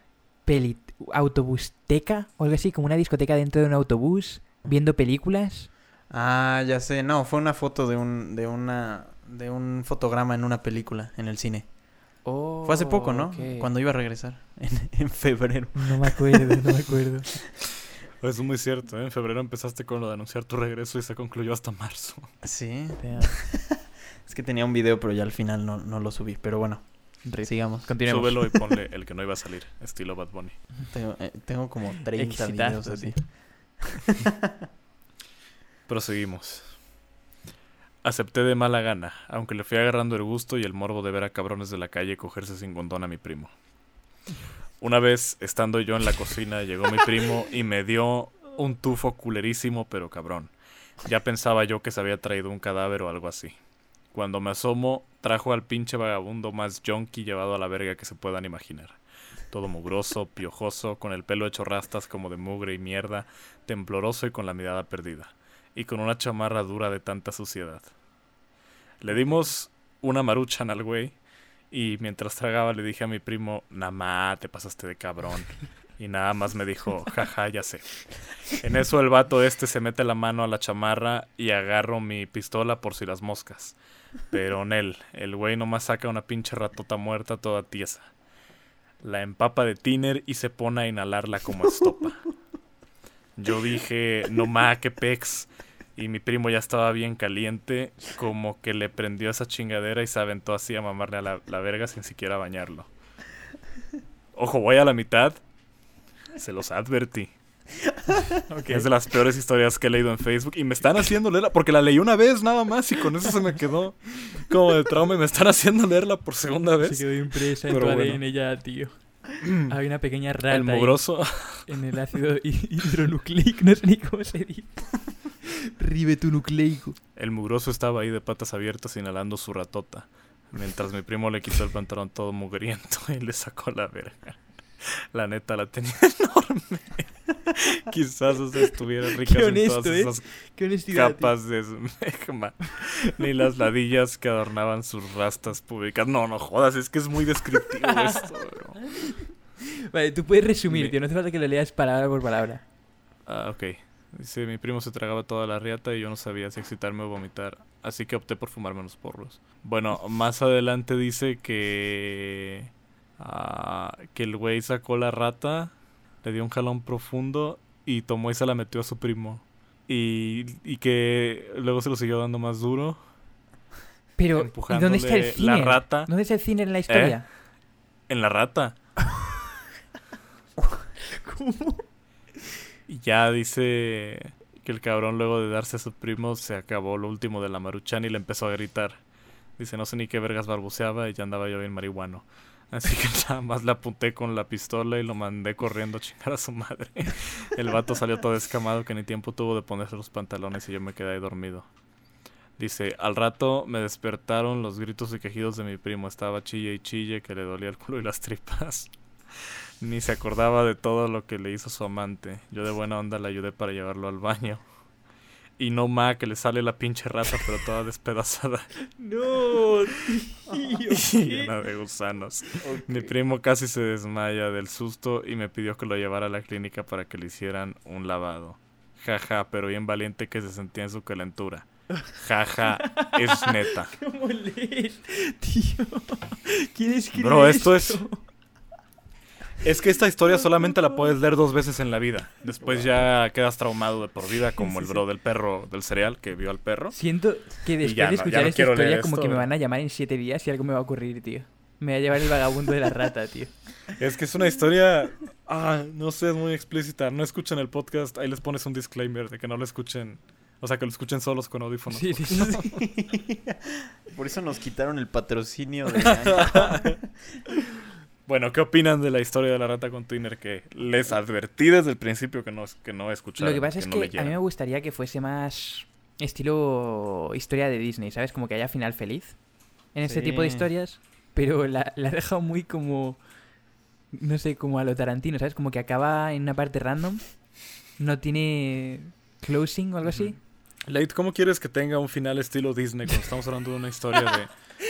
peli autobusteca o algo así, como una discoteca dentro de un autobús, viendo películas. Ah, ya sé. No, fue una foto de un, de una, de un fotograma en una película en el cine. Oh, Fue hace poco, ¿no? Cuando iba a regresar. [LAUGHS] En, en febrero. No me acuerdo, no me acuerdo. Eso [LAUGHS] es muy cierto, ¿eh? En febrero empezaste con lo de anunciar tu regreso y se concluyó hasta marzo. Sí. [LAUGHS] Es que tenía un video, pero ya al final no, no lo subí. Pero bueno, sigamos. Continuemos. Súbelo y ponle el que no iba a salir, estilo Bad Bunny. Tengo, eh, tengo como 30 Exitazo, videos así. sí. Proseguimos. Acepté de mala gana, aunque le fui agarrando el gusto y el morbo de ver a cabrones de la calle cogerse sin condón a mi primo. Una vez, estando yo en la cocina, llegó mi primo y me dio un tufo culerísimo, pero cabrón. Ya pensaba yo que se había traído un cadáver o algo así. Cuando me asomo, trajo al pinche vagabundo más junkie llevado a la verga que se puedan imaginar. Todo mugroso, piojoso, con el pelo hecho rastas como de mugre y mierda, tembloroso y con la mirada perdida, y con una chamarra dura de tanta suciedad. Le dimos una maruchan al güey, y mientras tragaba le dije a mi primo, Namá, te pasaste de cabrón. Y nada más me dijo, jaja, ya sé. En eso el vato este se mete la mano a la chamarra y agarro mi pistola por si las moscas. Pero en él, el güey nomás saca una pinche ratota muerta toda tiesa. La empapa de tiner y se pone a inhalarla como estopa. Yo dije, no ma, qué pex. Y mi primo ya estaba bien caliente, como que le prendió esa chingadera y se aventó así a mamarle a la, la verga sin siquiera bañarlo. Ojo, voy a la mitad. Se los advertí. Es de las peores historias que he leído en Facebook. Y me están haciendo leerla. Porque la leí una vez nada más. Y con eso se me quedó como de trauma. Y me están haciendo leerla por segunda Se vez. quedó impresa en tu bueno. ADN ya, tío. [CLEARS THROAT] Hay una pequeña rata El mugroso. en el ácido hi- hidronucleico, no sé ni cómo se dice. [LAUGHS] Ribonucleico. El mugroso estaba ahí de patas abiertas inhalando su ratota. Mientras mi primo le quitó el pantalón todo mugriento y le sacó la verga. La neta la tenía [LAUGHS] enorme. [LAUGHS] Quizás o sea, estuvieran ricas en honesto, todas ¿eh? esas Qué tío. capas de esmegma. [LAUGHS] Ni las ladillas que adornaban sus rastas públicas. No, no jodas, es que es muy descriptivo [LAUGHS] esto. bro. Vale, tú puedes resumir, Mi- tío. No hace falta que lo leas palabra por palabra. Ah, ok. Dice, mi primo se tragaba toda la riata y yo no sabía si excitarme o vomitar. Así que opté por fumarme unos porros. Bueno, más adelante dice que... ah, que el güey sacó la rata, le dio un jalón profundo y tomó y se la metió a su primo. Y, y que luego se lo siguió dando más duro, Pero, ¿y ¿dónde está el cine? la rata ¿Dónde está el cine en la historia? en la rata. ¿Cómo? Y ya dice que el cabrón luego de darse a su primo se acabó lo último de la maruchan y le empezó a gritar. Dice, no sé ni qué vergas balbuceaba y ya andaba yo bien marihuano. Así que [LAUGHS] nada más le apunté con la pistola y lo mandé corriendo a chingar a su madre. [LAUGHS] El vato salió todo escamado que ni tiempo tuvo de ponerse los pantalones y yo me quedé ahí dormido. Dice, al rato me despertaron los gritos y quejidos de mi primo. Estaba chille y chille que le dolía el culo y las tripas. [LAUGHS] Ni se acordaba de todo lo que le hizo su amante. Yo de buena onda le ayudé para llevarlo al baño. Y no ma que le sale la pinche rata, pero toda despedazada No, [LAUGHS] y llena de gusanos. Mi primo casi se desmaya del susto y me pidió que lo llevara a la clínica para que le hicieran un lavado. Jaja, pero bien valiente que se sentía en su calentura. Jaja, es neta. [LAUGHS] ¿Cómo lees, tío? ¿Quién escribe Bro, esto es- Es que esta historia solamente la puedes leer dos veces en la vida. Después ya quedas traumado de por vida, como el bro del perro, del cereal, que vio al perro. Siento que después ya de escuchar no esta historia como esto, que me van a llamar en siete días y algo me va a ocurrir, tío. Me va a llevar el vagabundo de la rata, tío. Es que es una historia, ah, no sé, es muy explícita. No escuchen el podcast, ahí les pones un disclaimer de que no lo escuchen, o sea, que lo escuchen solos con audífonos. Sí, sí, sí. [LAUGHS] Por eso nos quitaron el patrocinio de. [LAUGHS] Bueno, ¿qué opinan de la historia de la rata con Tiner? Que les advertí desde el principio que no, que no escucharan. Lo que pasa es no que a mí me gustaría que fuese más estilo historia de Disney, ¿sabes? Como que haya final feliz en este tipo de Sí. historias. Pero la, la ha dejado muy como. No sé, como a lo Tarantino, ¿sabes? Como que acaba en una parte random. No tiene closing o algo así. Late, ¿cómo quieres que tenga un final estilo Disney cuando estamos hablando de una historia de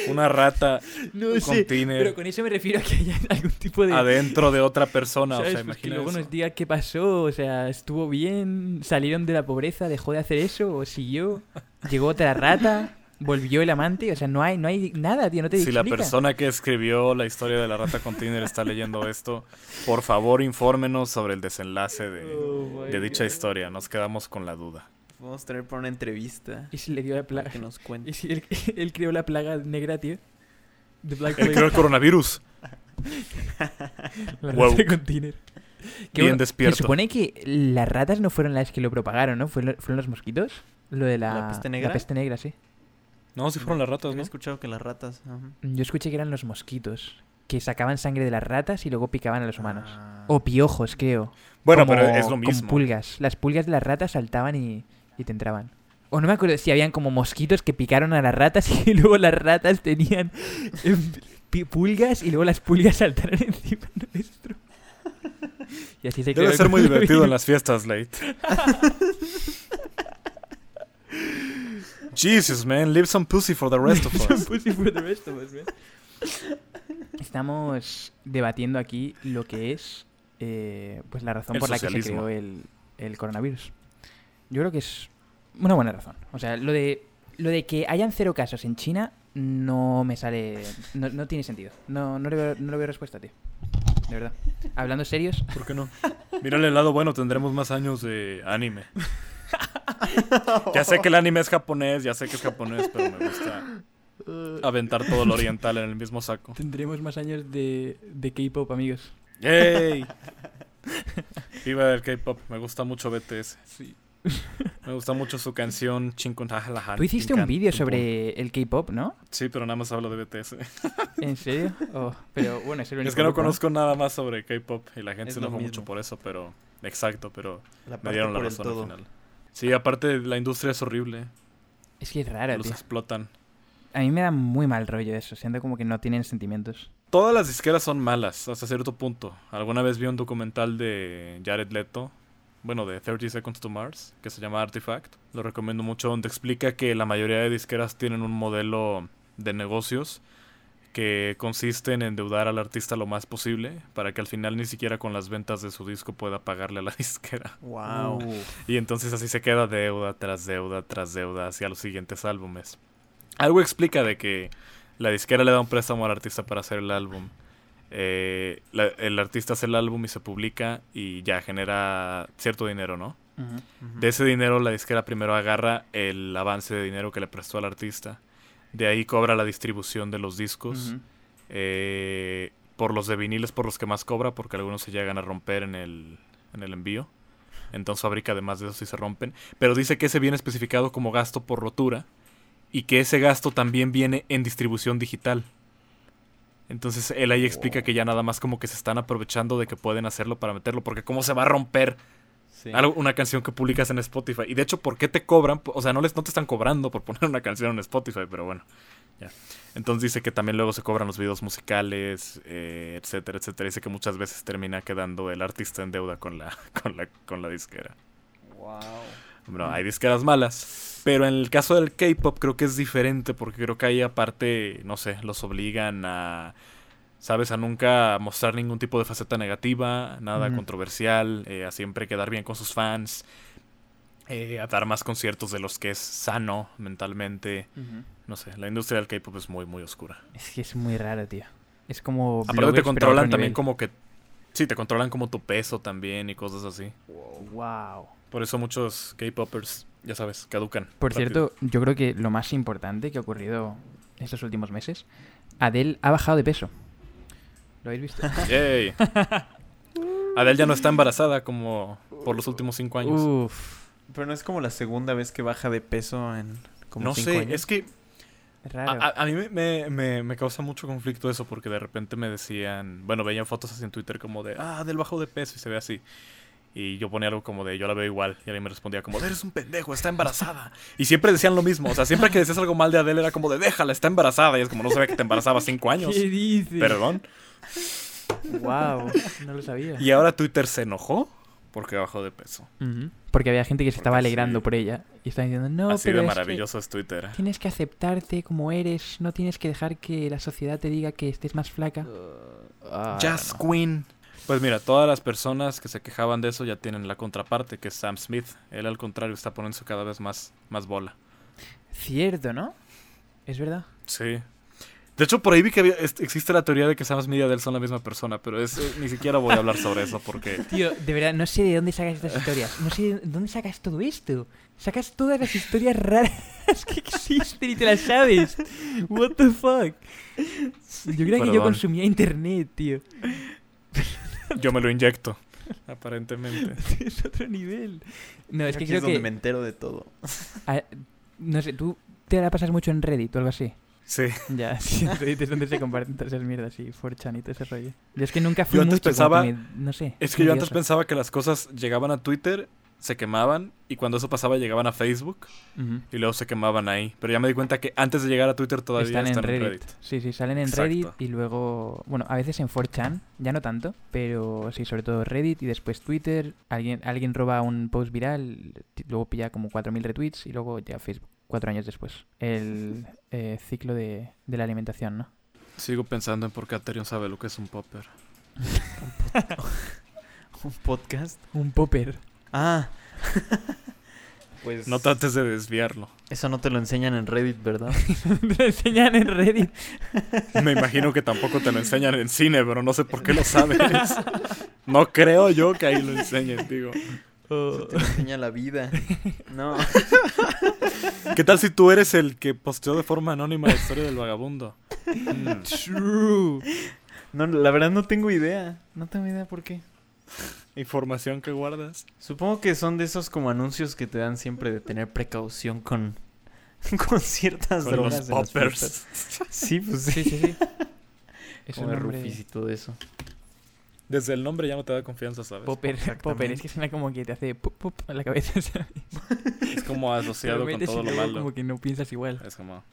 una rata [LAUGHS] No con Tiner Pero con eso me refiero a que haya [LAUGHS] algún tipo de. adentro de otra persona? O ¿sabes? sea, Pues que imagina luego eso. nos diga qué pasó, o sea, estuvo bien, salieron de la pobreza, dejó de hacer eso, o siguió, llegó otra rata, volvió el amante, o sea, no hay, no hay nada, tío, no te Si la explica. persona que escribió la historia de la rata con Tiner está leyendo esto, por favor infórmenos sobre el desenlace de, Oh, de dicha historia. Nos quedamos con la duda. Vamos a traer para una entrevista. Y si le dio la plaga. que nos cuente. [LAUGHS] Y si él, [LAUGHS] él creó la plaga negra, tío. The Black Él Plague. creó el coronavirus. [LAUGHS] La rata con Tiner. Que Bien bueno, despierto. Se supone que las ratas no fueron las que lo propagaron, ¿no? ¿Fueron, fueron los mosquitos? Lo de la, ¿La peste negra? La peste negra, sí. No, si fueron las ratas, ¿no? escuchado que las ratas. ajá. Yo escuché que eran los mosquitos. Que sacaban sangre de las ratas y luego picaban a los humanos. Ah. O piojos, creo. Bueno, Como- pero es lo Con mismo. pulgas. Las pulgas de las ratas saltaban y, y te entraban. O no me acuerdo si habían como mosquitos que picaron a las ratas [LAUGHS] y luego las ratas tenían em, pulgas y luego las pulgas [LAUGHS] saltaron encima nuestro. Y así se Debe ser muy divertido en las fiestas, Late. [LAUGHS] Jesus, man, leave some pussy for the rest of us. Pussy for the rest of us, man. Estamos debatiendo aquí lo que es eh, pues la razón El por la que se socialismo. creó el, el coronavirus. Yo creo que es una buena razón. O sea, lo de lo de que hayan cero casos en China no me sale. No, no tiene sentido. No, no, le veo, no le veo respuesta, tío. De verdad. Hablando serios, [LAUGHS] ¿Por qué no? Mírale el lado bueno, tendremos más años de anime. Ya sé que el anime es japonés, ya sé que es japonés, pero me gusta aventar todo lo oriental en el mismo saco. tendremos más años de, de K-pop, amigos. ¡Yay! Viva el K-pop, me gusta mucho BTS. Sí. [LAUGHS] Me gusta mucho su canción Chinkun Tú hiciste un vídeo sobre el K-pop, ¿no? Sí, pero nada más hablo de BTS. ¿En serio? [LAUGHS] Oh, pero bueno, es el único Es que no grupo, conozco nada más sobre K-pop y la gente Es se lo enojó mucho por eso, pero exacto, pero La me dieron la razón al final. Sí, aparte la industria es horrible, Es que es raro, los tío. explotan. A mí me da muy mal rollo eso. Siento como que no tienen sentimientos. Todas las disqueras son malas hasta cierto punto. Alguna vez vi un documental de Jared Leto, bueno, de 30 Seconds to Mars, que se llama Artifact. Lo recomiendo mucho, donde explica que la mayoría de disqueras tienen un modelo de negocios que consiste en endeudar al artista lo más posible para que al final ni siquiera con las ventas de su disco pueda pagarle a la [LAUGHS] disquera. Wow. Y entonces así se queda deuda tras deuda tras deuda hacia los siguientes álbumes. Algo explica de que la disquera le da un préstamo al artista para hacer el álbum. Eh, la- el artista hace el álbum y se publica y ya genera cierto dinero, ¿no? De ese dinero la disquera primero agarra el avance de dinero que le prestó al artista. De ahí cobra la distribución de los discos. Eh, por los de viniles por los que más cobra, porque algunos se llegan a romper en el, en el envío. Entonces fabrica además de eso si se rompen. Pero dice que ese viene especificado como gasto por rotura y que ese gasto también viene en distribución digital. Entonces él ahí explica que ya nada más como que se están aprovechando de que pueden hacerlo para meterlo, porque cómo se va a romper Sí. algo- una canción que publicas en Spotify. Y de hecho, ¿por qué te cobran? O sea, no, les, no te están cobrando por poner una canción en Spotify, pero bueno. Ya. Entonces dice que también luego se cobran los videos musicales, eh, etcétera, etcétera. Dice que muchas veces termina quedando el artista en deuda con la, [LAUGHS] con la, con la disquera. Wow. Bueno, hay disqueras malas. Pero en el caso del K-pop creo que es diferente porque creo que ahí aparte, no sé, los obligan a, ¿sabes? A nunca mostrar ningún tipo de faceta negativa, nada controversial, eh, a siempre quedar bien con sus fans, eh, a dar más conciertos de los que es sano mentalmente. No sé, la industria del K-pop es muy, muy oscura. Es que es muy raro, tío. Es como. Aparte te controlan también nivel. como que... Sí, te controlan como tu peso también y cosas así. Wow. Por eso muchos K-popers, ya sabes, caducan. Por rápido. cierto, yo creo que lo más importante que ha ocurrido estos últimos meses, Adele ha bajado de peso. ¿Lo habéis visto? [LAUGHS] Yay. [LAUGHS] Adele ya no está embarazada como por los últimos cinco años. Uf, Pero no es como la segunda vez que baja de peso en como no cinco sé, años. es que raro. a- a mí me, me- me- me causa mucho conflicto eso porque de repente me decían, bueno, veían fotos así en Twitter como de, ah, del bajo de peso y se ve así. Y yo ponía algo como de, yo la veo igual. Y alguien me respondía como, eres un pendejo, está embarazada. [LAUGHS] Y siempre decían lo mismo. O sea, siempre que decías algo mal de Adele era como de, déjala, está embarazada. Y es como, no sabía que te embarazaba cinco años. ¿Qué dices? Perdón. Wow, no lo sabía. Y ahora Twitter se enojó porque bajó de peso. Porque había gente que se estaba alegrando sí. por ella y estaba diciendo, no, Así pero de es que maravilloso es Twitter. tienes que aceptarte como eres, no tienes que dejar que la sociedad te diga que estés más flaca. Ah, Jazz no. Queen. Pues mira, todas las personas que se quejaban de eso ya tienen la contraparte, que es Sam Smith. Él al contrario está poniéndose cada vez más, más bola. Cierto, ¿no? Es verdad. Sí. De hecho, por ahí vi que había- es- existe la teoría de que Sam Smith y Adele son la misma persona, pero es, eh, ni siquiera voy a hablar sobre eso porque... [LAUGHS] Tío, de verdad, no sé de dónde sacas estas historias. No sé de dónde sacas todo esto. Sacas todas las historias raras [LAUGHS] que existen y te las sabes. What the fuck. Yo creía que yo consumía internet, tío. Yo me lo inyecto, aparentemente. [LAUGHS] Es otro nivel. No, es que creo es donde que... me entero de todo. [LAUGHS] ah, no sé, tú te la pasas mucho en Reddit o algo así. Sí. Ya, [LAUGHS] sí, en Reddit es donde se comparten todas esas mierdas y 4chan y todo ese rollo. Yo es que nunca fui Yo antes mucho, pensaba- me- no sé. Es que yo antes pensaba que las cosas llegaban a Twitter, se quemaban, y cuando eso pasaba llegaban a Facebook, y luego se quemaban ahí. Pero ya me di cuenta que antes de llegar a Twitter todavía están, están, en Reddit. Reddit. Sí, sí, salen en Exacto. Reddit y luego, bueno, a veces en 4chan, ya no tanto, pero sí, sobre todo Reddit y después Twitter. Alguien, alguien roba un post viral, luego pilla como 4.000 retweets y luego ya Facebook, cuatro años después. El [LAUGHS] eh, ciclo de, de la alimentación, ¿no? Sigo pensando en por qué Aterion sabe lo que es un popper. [LAUGHS] [LAUGHS] Un podcast. Un popper. Ah. pues No trates de desviarlo. eso no te lo enseñan en Reddit, ¿verdad? [LAUGHS] Lo enseñan en Reddit. Me imagino que tampoco te lo enseñan en cine, pero no sé por qué lo sabes. [LAUGHS] No creo yo que ahí lo enseñen, digo. Eso te lo enseña la vida. [LAUGHS] No. ¿Qué tal si tú eres el que posteó de forma anónima la historia del vagabundo? Mm. True. No, la verdad no tengo idea. No tengo idea por qué. Información que guardas. Supongo que son de esos como anuncios que te dan siempre de tener precaución con, [LAUGHS] con ciertas Con drogas. los poppers. [LAUGHS] Sí, pues sí. Sí, sí, sí. [LAUGHS] Es un. Rufis y todo eso. Desde el nombre ya no te da confianza, ¿sabes? Popper, Popper, es que suena como que te hace pop, pop en la cabeza, ¿sabes? Es como asociado con todo lo malo. como que no piensas igual. Es como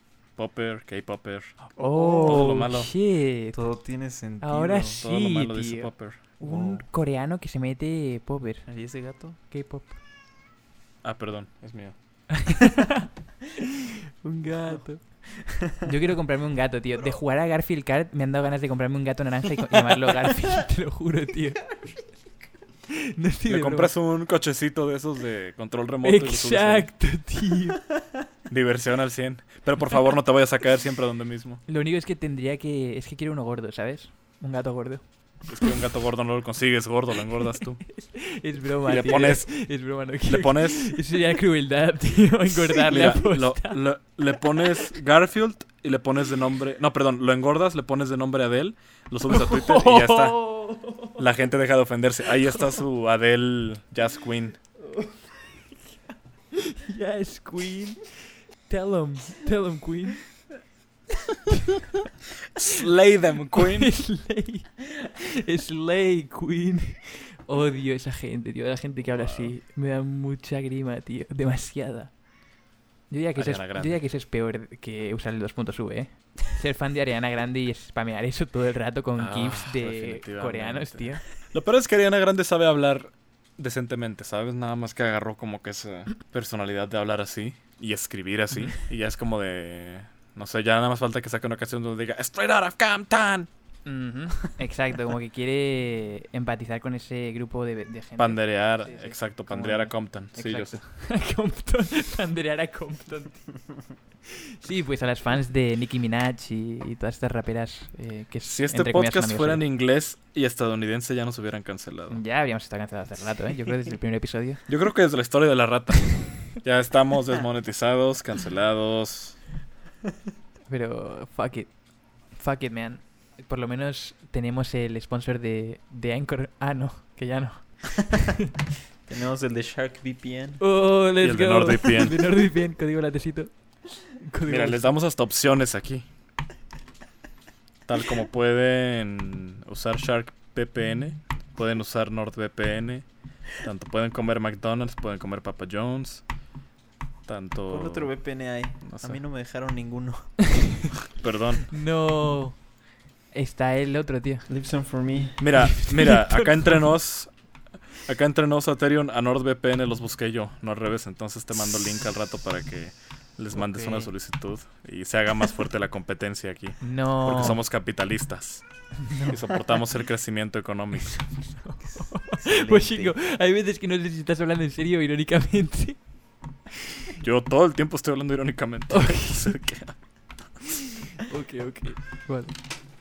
Popper, K-Popper. Oh, Todo lo malo. shit. Todo tiene sentido. Ahora Todo lo Sí, dice tío. Popper. Un Wow. coreano que se mete popper. ¿Y ese gato? K-pop. Ah, perdón, es mío. [LAUGHS] Un gato. Yo quiero comprarme un gato, tío. De jugar a Garfield Kart me han dado ganas de comprarme un gato naranja y llamarlo [LAUGHS] Garfield, te lo juro, tío. [LAUGHS] [LAUGHS] No estoy Le compras un cochecito de esos de control remoto. y. Exacto, tío. [LAUGHS] Diversión al 100. Pero por favor no te vayas a caer siempre donde mismo. Lo único es que tendría que... Es que quiero uno gordo, ¿sabes? Un gato gordo. Es que un gato gordo no lo consigues gordo, lo engordas tú. [LAUGHS] Es broma, Y le tío. pones- Es broma, no Le quiero... pones... Eso sería crueldad, tío. [LAUGHS] Engordarle Mira, a lo- lo- le pones Garfield y le pones de nombre... No, perdón, lo engordas, le pones de nombre Adele, lo subes a Twitter y ya está. [LAUGHS] La gente deja de ofenderse. Ahí está su Adele Jazz Queen. Yes, Queen. Tell him. Tell him, Queen. Slay them, Queen. [LAUGHS] Slay. Slay, Queen. Odio esa gente, tío. La gente que habla así. Me da mucha grima, tío. Demasiada. Yo diría, que eso es, Ariana yo Grande. diría que eso es peor que usar el 2.v, ¿eh? Ser fan de Ariana Grande y spamear eso todo el rato con Ah, gifs de coreanos, tío. Lo peor es que Ariana Grande sabe hablar decentemente, ¿sabes? Nada más que agarró como que esa personalidad de hablar así y escribir así. [LAUGHS] Y ya es como de... No sé, ya nada más falta que saque una canción donde diga Straight out of Compton. [LAUGHS] Exacto, como que quiere empatizar con ese grupo de, de gente. Panderear, Sí, sí. exacto, [LAUGHS] [LAUGHS] panderear a Compton. Sí, yo sé. Compton, panderear a Compton. Sí, pues a las fans de Nicki Minaj y, y todas estas raperas eh, que Si este podcast fuera en inglés y estadounidense ya nos hubieran cancelado. Ya habríamos estado cancelados hace rato, ¿eh? Yo creo desde el primer episodio. Yo creo que desde la historia de la rata. Ya estamos desmonetizados, cancelados. Pero fuck it. Fuck it, man. Por lo menos tenemos el sponsor de, de Anchor. Ah, no, que ya no. [LAUGHS] Tenemos el de Shark VPN. Oh, el de NordVPN. [LAUGHS] de NordVPN, código latecito. Código Mira, les damos hasta opciones aquí. Tal como pueden usar Shark VPN, pueden usar NordVPN, tanto pueden comer McDonald's, pueden comer Papa John's, tanto... ¿Cuál otro VPN hay? no A mí no me dejaron ninguno. [LAUGHS] Perdón. No. Está el otro, tío. Lipson for me. Mira, mira, [LAUGHS] acá entre nos, acá entre nos, Aterion, a NordVPN los busqué yo, no al revés, entonces te mando el link al rato para que les mandes una solicitud y se haga más fuerte la competencia aquí. No. Porque somos capitalistas y soportamos el crecimiento económico. [LAUGHS] Pues chico, hay veces que no sé si estás hablando en serio irónicamente. Yo todo el tiempo estoy hablando irónicamente. [LAUGHS] Qué. Ok, ok. Vale.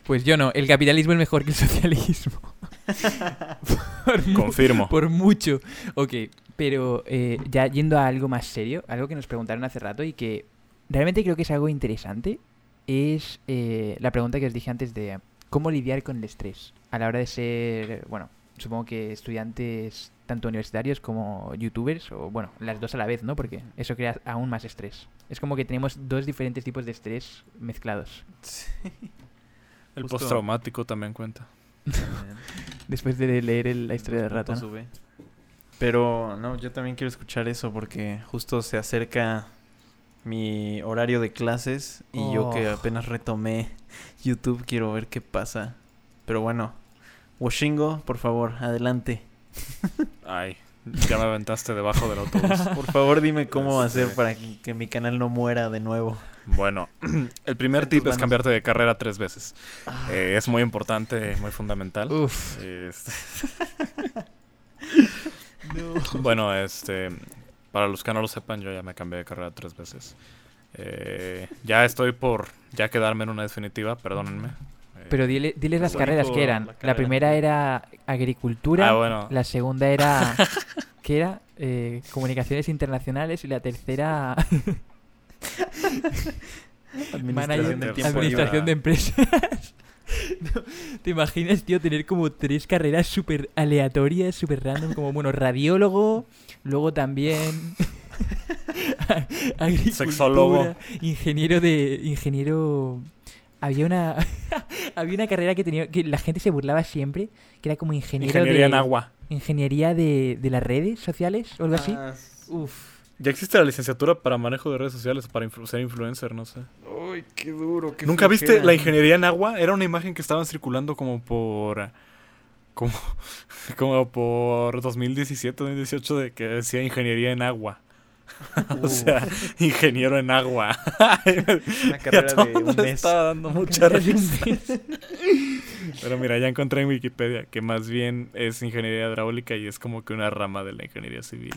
Pues yo no, el capitalismo es mejor que el socialismo. [LAUGHS] por, Confirmo. por mucho. Ok, pero eh, ya yendo a algo más serio, algo que nos preguntaron hace rato y que realmente creo que es algo interesante, es eh, la pregunta que os dije antes de cómo lidiar con el estrés a la hora de ser, bueno, supongo que estudiantes tanto universitarios como youtubers, o bueno, las dos a la vez, ¿no? Porque eso crea aún más estrés. Es como que tenemos dos diferentes tipos de estrés mezclados. El Justo. postraumático también cuenta. [LAUGHS] Después de leer el- la historia de Rata. ¿no? Sube. Pero no, yo también quiero escuchar eso porque justo se acerca mi horario de clases y yo que Oh. apenas retomé YouTube quiero ver qué pasa. Pero bueno, Washingo, por favor, adelante. [LAUGHS] Ay, ya me aventaste debajo del autobús. Por favor, dime cómo Este- hacer para que, mi canal no muera de nuevo. Bueno, [CLEARS THROAT] el primer tip es cambiarte de carrera tres veces. Eh, es muy importante, muy fundamental. Uf. Este- [LAUGHS] Bueno, este, para los que no lo sepan, yo ya me cambié de carrera tres veces. Eh, ya estoy por ya quedarme en una definitiva, perdónenme. Pero dile, diles las Lo carreras que eran. la primera era agricultura. Ah, bueno. La segunda era. [LAUGHS] ¿Qué era? Eh, comunicaciones internacionales. Y la tercera. [LAUGHS] Administración manager- de tiempo administración de empresas. [LAUGHS] ¿Te imaginas, tío, tener como tres carreras súper aleatorias, súper random? Como, bueno, radiólogo, luego también... agricultura, Sexólogo. Ingeniero de... Ingeniero... Había una... [LAUGHS] había una carrera que tenía... Que la gente se burlaba siempre, que era como ingeniero Ingeniería de... en agua. Ingeniería de, de las redes sociales o algo así. Ah, Uf. Ya existe la licenciatura para manejo de redes sociales, para influ- ser influencer, no sé. Uy, qué duro. qué ¿Nunca viste la ingeniería en agua? Era una imagen que estaban circulando como por... Como, [LAUGHS] como por 2017, 2018, de que decía ingeniería en agua. [LAUGHS] o sea, ingeniero en agua. Una [LAUGHS] carrera todo de un mes. estaba dando mucha risa. [LAUGHS] Pero mira, ya encontré en Wikipedia que más bien es ingeniería hidráulica y es como que una rama de la ingeniería civil.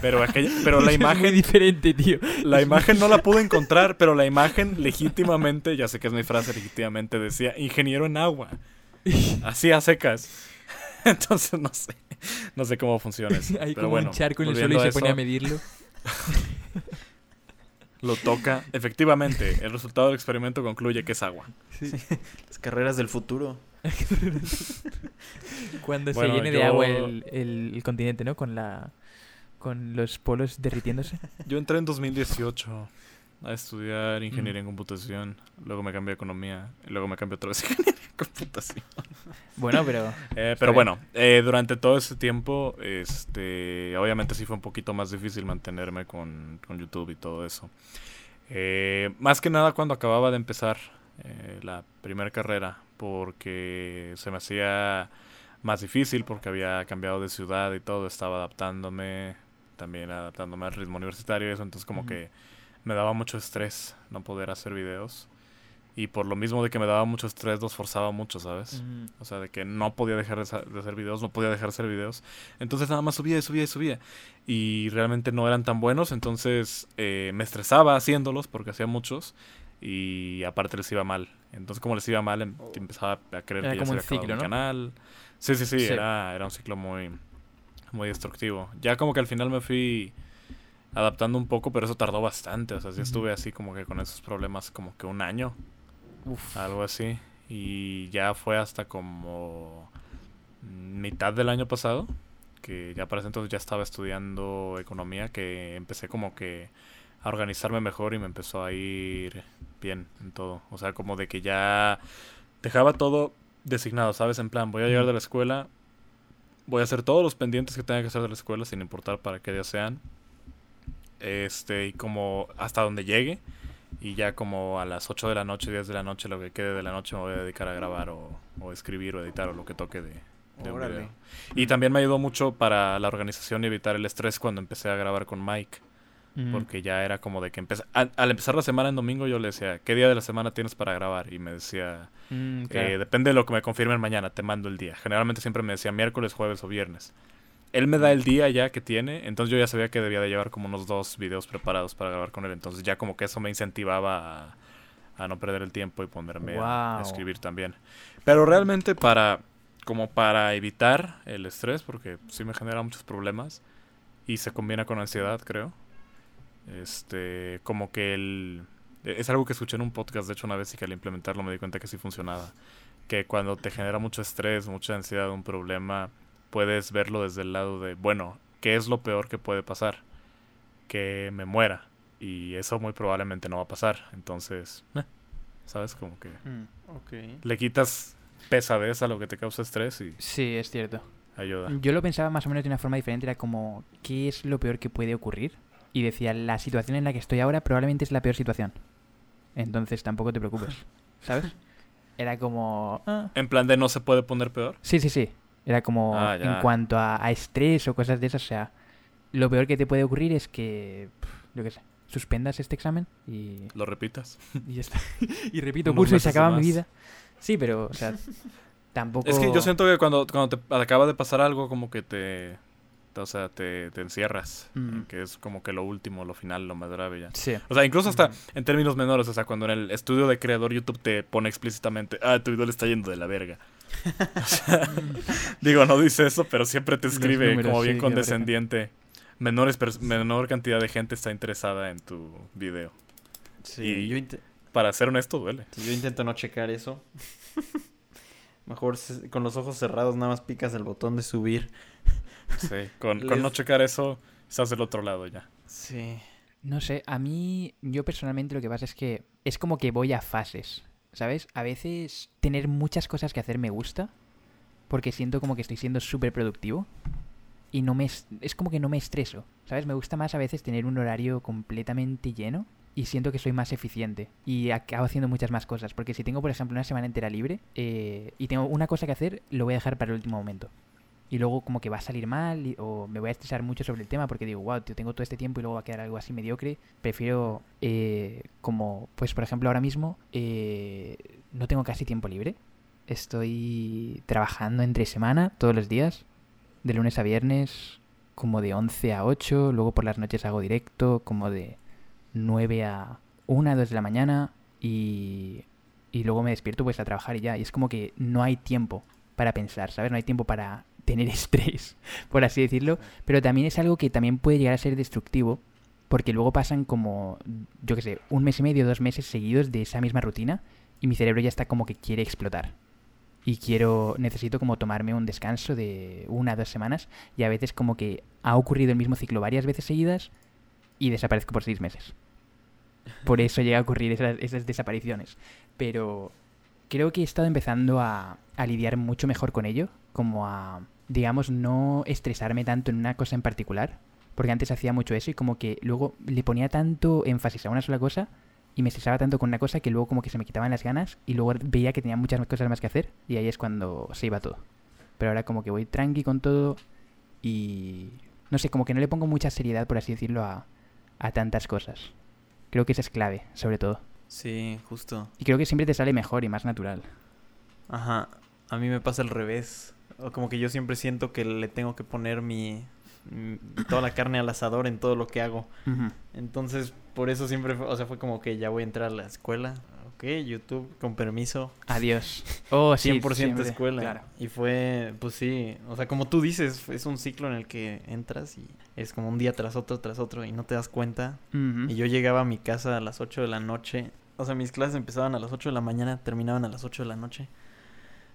Pero aquella, pero la Es muy imagen, diferente, tío. la imagen no la pude encontrar, pero la imagen legítimamente, ya sé que es mi frase legítimamente, decía ingeniero en agua. Así a secas. Entonces no sé, no sé cómo funciona eso. Hay pero como bueno, un charco en el suelo y se pone a medirlo. [LAUGHS] Lo toca. Efectivamente, el resultado del experimento concluye que es agua. Las carreras del futuro. [LAUGHS] Cuando Bueno, se llene de agua el, el- el continente, ¿no? Con la con los polos derritiéndose. Yo entré en 2018 a estudiar ingeniería en computación. Luego me cambié a economía. Y luego me cambié otra vez a [LAUGHS] ingeniería en computación. Bueno, pero Eh, pero bueno, eh, durante todo ese tiempo, este, obviamente sí fue un poquito más difícil mantenerme con, con YouTube y todo eso. Eh, más que nada cuando acababa de empezar eh, la primera carrera, porque se me hacía más difícil porque había cambiado de ciudad y todo, estaba adaptándome, también adaptándome al ritmo universitario y eso, entonces como que me daba mucho estrés no poder hacer videos. Y por lo mismo de que me daba mucho estrés, los forzaba mucho, ¿sabes? O sea, de que no podía dejar de, hacer videos, no podía dejar de hacer videos. Entonces nada más subía y subía y subía. Y realmente no eran tan buenos, entonces eh, me estresaba haciéndolos porque hacía muchos. Y aparte les iba mal. Entonces como les iba mal, em- empezaba a creer Era que ya se había ciclo, mi ¿no? canal. Sí, sí, sí, Sí. Era, era un ciclo muy, muy destructivo. Ya como que al final me fui adaptando un poco, pero eso tardó bastante. O sea, sí estuve así como que con esos problemas como que un año. Uf. Algo así. Y ya fue hasta como mitad del año pasado, que ya para ese entonces ya estaba estudiando economía, que empecé como que a organizarme mejor y me empezó a ir bien en todo. O sea, como de que ya dejaba todo designado, ¿sabes? En plan, voy a llegar de la escuela, voy a hacer todos los pendientes que tenga que hacer de la escuela, sin importar para qué día sean. Este, y como hasta donde llegue. Y ya como a las 8 de la noche, 10 de la noche, lo que quede de la noche me voy a dedicar a grabar o, o escribir o editar o lo que toque de, de un video. Y también me ayudó mucho para la organización y evitar el estrés cuando empecé a grabar con Mike. Mm. Porque ya era como de que empecé... Al, al empezar la semana en domingo yo le decía, ¿qué día de la semana tienes para grabar? Y me decía, Mm, eh, depende de lo que me confirmen mañana, te mando el día. Generalmente siempre me decía miércoles, jueves o viernes. Él me da el día ya que tiene, entonces yo ya sabía que debía de llevar como unos dos videos preparados para grabar con él. Entonces ya como que eso me incentivaba a, a no perder el tiempo y ponerme a- a, escribir también. Pero realmente para como para evitar el estrés, porque sí me genera muchos problemas y se combina con ansiedad, creo. Este, como que el es algo que escuché en un podcast, de hecho, una vez y que al implementarlo me di cuenta que sí funcionaba. Que cuando te genera mucho estrés, mucha ansiedad, un problema, puedes verlo desde el lado de, bueno, ¿qué es lo peor que puede pasar? Que me muera. Y eso muy probablemente no va a pasar. Entonces, eh, ¿sabes? Como que Mm, ok. le quitas pesadez a lo que te causa estrés y Sí, es cierto. ayuda. Yo lo pensaba más o menos de una forma diferente. Era como, ¿qué es lo peor que puede ocurrir? Y decía, la situación en la que estoy ahora probablemente es la peor situación. Entonces tampoco te preocupes. ¿Sabes? [LAUGHS] Era como... ah. En plan de no se puede poner peor. Sí, sí, sí. Era como Ah, en cuanto a, a estrés o cosas de esas. O sea, lo peor que te puede ocurrir es que, yo qué sé, suspendas este examen y, Lo repitas. [LAUGHS] y ya está. [LAUGHS] y repito curso y se acaba mi vida. Sí, pero, o sea, [LAUGHS] tampoco... Es que yo siento que cuando, cuando te acaba de pasar algo, como que te. te- O sea, te, te encierras. Mm. Que es como que lo último, lo final, lo más grave ya. Sí. O sea, incluso hasta Ujú. en términos menores, o sea, cuando en el estudio de creador YouTube te pone explícitamente, ah, tu video le está yendo de la verga. O [LAUGHS] sea, digo, no dice eso, pero siempre te escribe números, como bien sí, condescendiente. Menores pers- menor cantidad de gente está interesada en tu video. Sí, Y- yo, int- Para ser honesto, duele. sí, yo intento no checar eso. [LAUGHS] Mejor se- con los ojos cerrados nada más picas el botón de subir. [LAUGHS] Sí, con, no checar eso, estás del otro lado ya. Sí. No sé, a mí, yo personalmente lo que pasa es que es como que voy a fases, ¿sabes? A veces tener muchas cosas que hacer me gusta, porque siento como que estoy siendo súper productivo y no me es, como que no me estreso, ¿sabes? Me gusta más a veces tener un horario completamente lleno y siento que soy más eficiente y acabo haciendo muchas más cosas, porque si tengo, por ejemplo, una semana entera libre eh, y tengo una cosa que hacer, lo voy a dejar para el último momento. Y luego como que va a salir mal o me voy a estresar mucho sobre el tema porque digo, wow, tío, tengo todo este tiempo y luego va a quedar algo así mediocre. Prefiero, eh, como, pues por ejemplo ahora mismo, eh, no tengo casi tiempo libre. Estoy trabajando entre semana todos los días, de lunes a viernes, como de 11 a 8, luego por las noches hago directo, como de 9 a 1, 2 de la mañana y, y luego me despierto pues a trabajar y ya. Y es como que no hay tiempo para pensar, ¿sabes? No hay tiempo para tener [LAUGHS] estrés, por así decirlo. Pero también es algo que también puede llegar a ser destructivo, porque luego pasan como, yo qué sé, un mes y medio, dos meses seguidos de esa misma rutina y mi cerebro ya está como que quiere explotar. Y quiero, necesito como tomarme un descanso de una, dos semanas y a veces como que ha ocurrido el mismo ciclo varias veces seguidas y desaparezco por seis meses. Por eso llega a ocurrir esas, esas desapariciones. Pero creo que he estado empezando a, a lidiar mucho mejor con ello, como a, digamos, no estresarme tanto en una cosa en particular, porque antes hacía mucho eso y como que luego le ponía tanto énfasis a una sola cosa y me estresaba tanto con una cosa que luego como que se me quitaban las ganas y luego veía que tenía muchas cosas más que hacer y ahí es cuando se iba todo. Pero ahora como que voy tranqui con todo y no sé, como que no le pongo mucha seriedad, por así decirlo, a, a tantas cosas. Creo que esa es clave, sobre todo. Sí, justo. Y creo que siempre te sale mejor y más natural. Ajá. A mí me pasa al revés. O como que yo siempre siento que le tengo que poner mi, mi- toda la carne al asador en todo lo que hago. Entonces, por eso siempre, fue- o sea, fue como que ya voy a entrar a la escuela. Ok, YouTube, con permiso. Adiós. [LAUGHS] Oh, sí, 100% siempre, escuela. Claro. Y fue, pues sí, o sea, como tú dices, es un ciclo en el que entras y es como un día tras otro, tras otro y no te das cuenta. Y yo llegaba a mi casa a las 8 de la noche. O sea, mis clases empezaban a las 8 de la mañana, terminaban a las 8 de la noche.